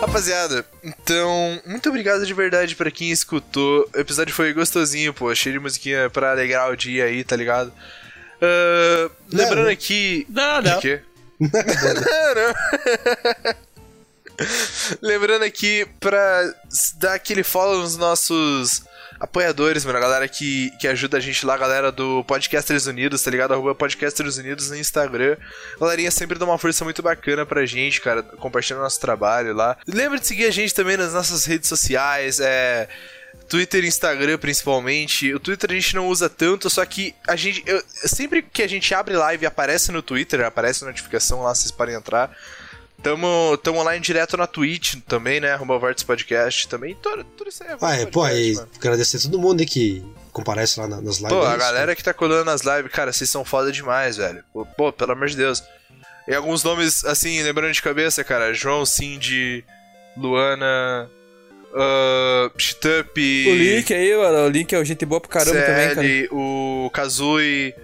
Rapaziada, então, muito obrigado de verdade pra quem escutou. O episódio foi gostosinho, pô, cheio de musiquinha pra alegrar o dia aí, tá ligado? Lembrando Não. aqui. Não, não. O quê? não, não. lembrando aqui pra dar aquele follow nos nossos apoiadores, mano, a galera que, que ajuda a gente lá, a galera do Podcasters Unidos, tá ligado? Arroba Podcasters Unidos no Instagram. Galerinha sempre dá uma força muito bacana pra gente, cara, compartilhando nosso trabalho lá. Lembra de seguir a gente também nas nossas redes sociais, é. Twitter e Instagram principalmente. O Twitter a gente não usa tanto, só que a gente. eu- sempre que a gente abre live aparece no Twitter, aparece notificação lá, vocês podem entrar. Tamo, tamo lá em direto na Twitch também, né? Arroba Vortex Podcast também. Tudo, tudo isso aí é Ah, é, pô, aí, mano. agradecer a todo mundo aí que comparece lá na- nas lives. Pô, a isso, galera que tá colando nas lives, cara, vocês são foda demais, velho. Pô, Pô, pelo amor de Deus. E alguns nomes, assim, lembrando de cabeça, cara. João, Cindy, Luana, uh, Chitup, O link aí, mano. O link é o gente boa pro caramba também, cara. O Kazui,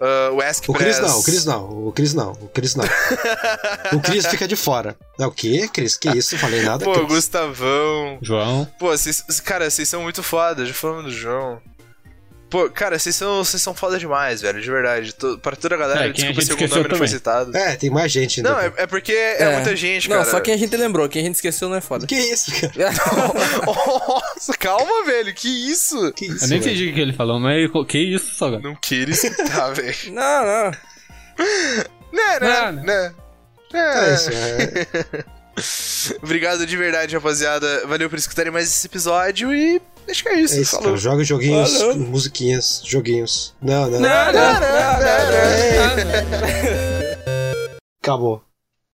ah, o Ask O Cris Press. não, o Cris não, o Cris não, o Cris não. o Cris fica de fora. É o quê, Cris? Que isso? Falei nada, Pô, Cris. Gustavão. João. Pô, vocês, cara, vocês são muito foda, já falamos do João. Pô, cara, vocês são, vocês são foda demais, velho, de verdade. To, pra toda a galera, É, desculpa se algum nome não foi também. citado. É, tem mais gente ainda. Não, é, cara. é porque é, muita gente, cara. Não, só quem a gente lembrou, quem a gente esqueceu não é foda. Que isso, cara? Nossa, calma, velho, que isso? Que isso, Eu nem velho? entendi o que ele falou, mas que isso, só. Não queira escutar, velho. Não, não. Né, né, Ah, né. É isso, é, Obrigado de verdade, rapaziada. Valeu por escutarem mais esse episódio e acho que é isso. é isso, Falou. cara. Joga joguinhos, Falou. musiquinhas, joguinhos. Não, não. Não, não, não, não, não. Acabou.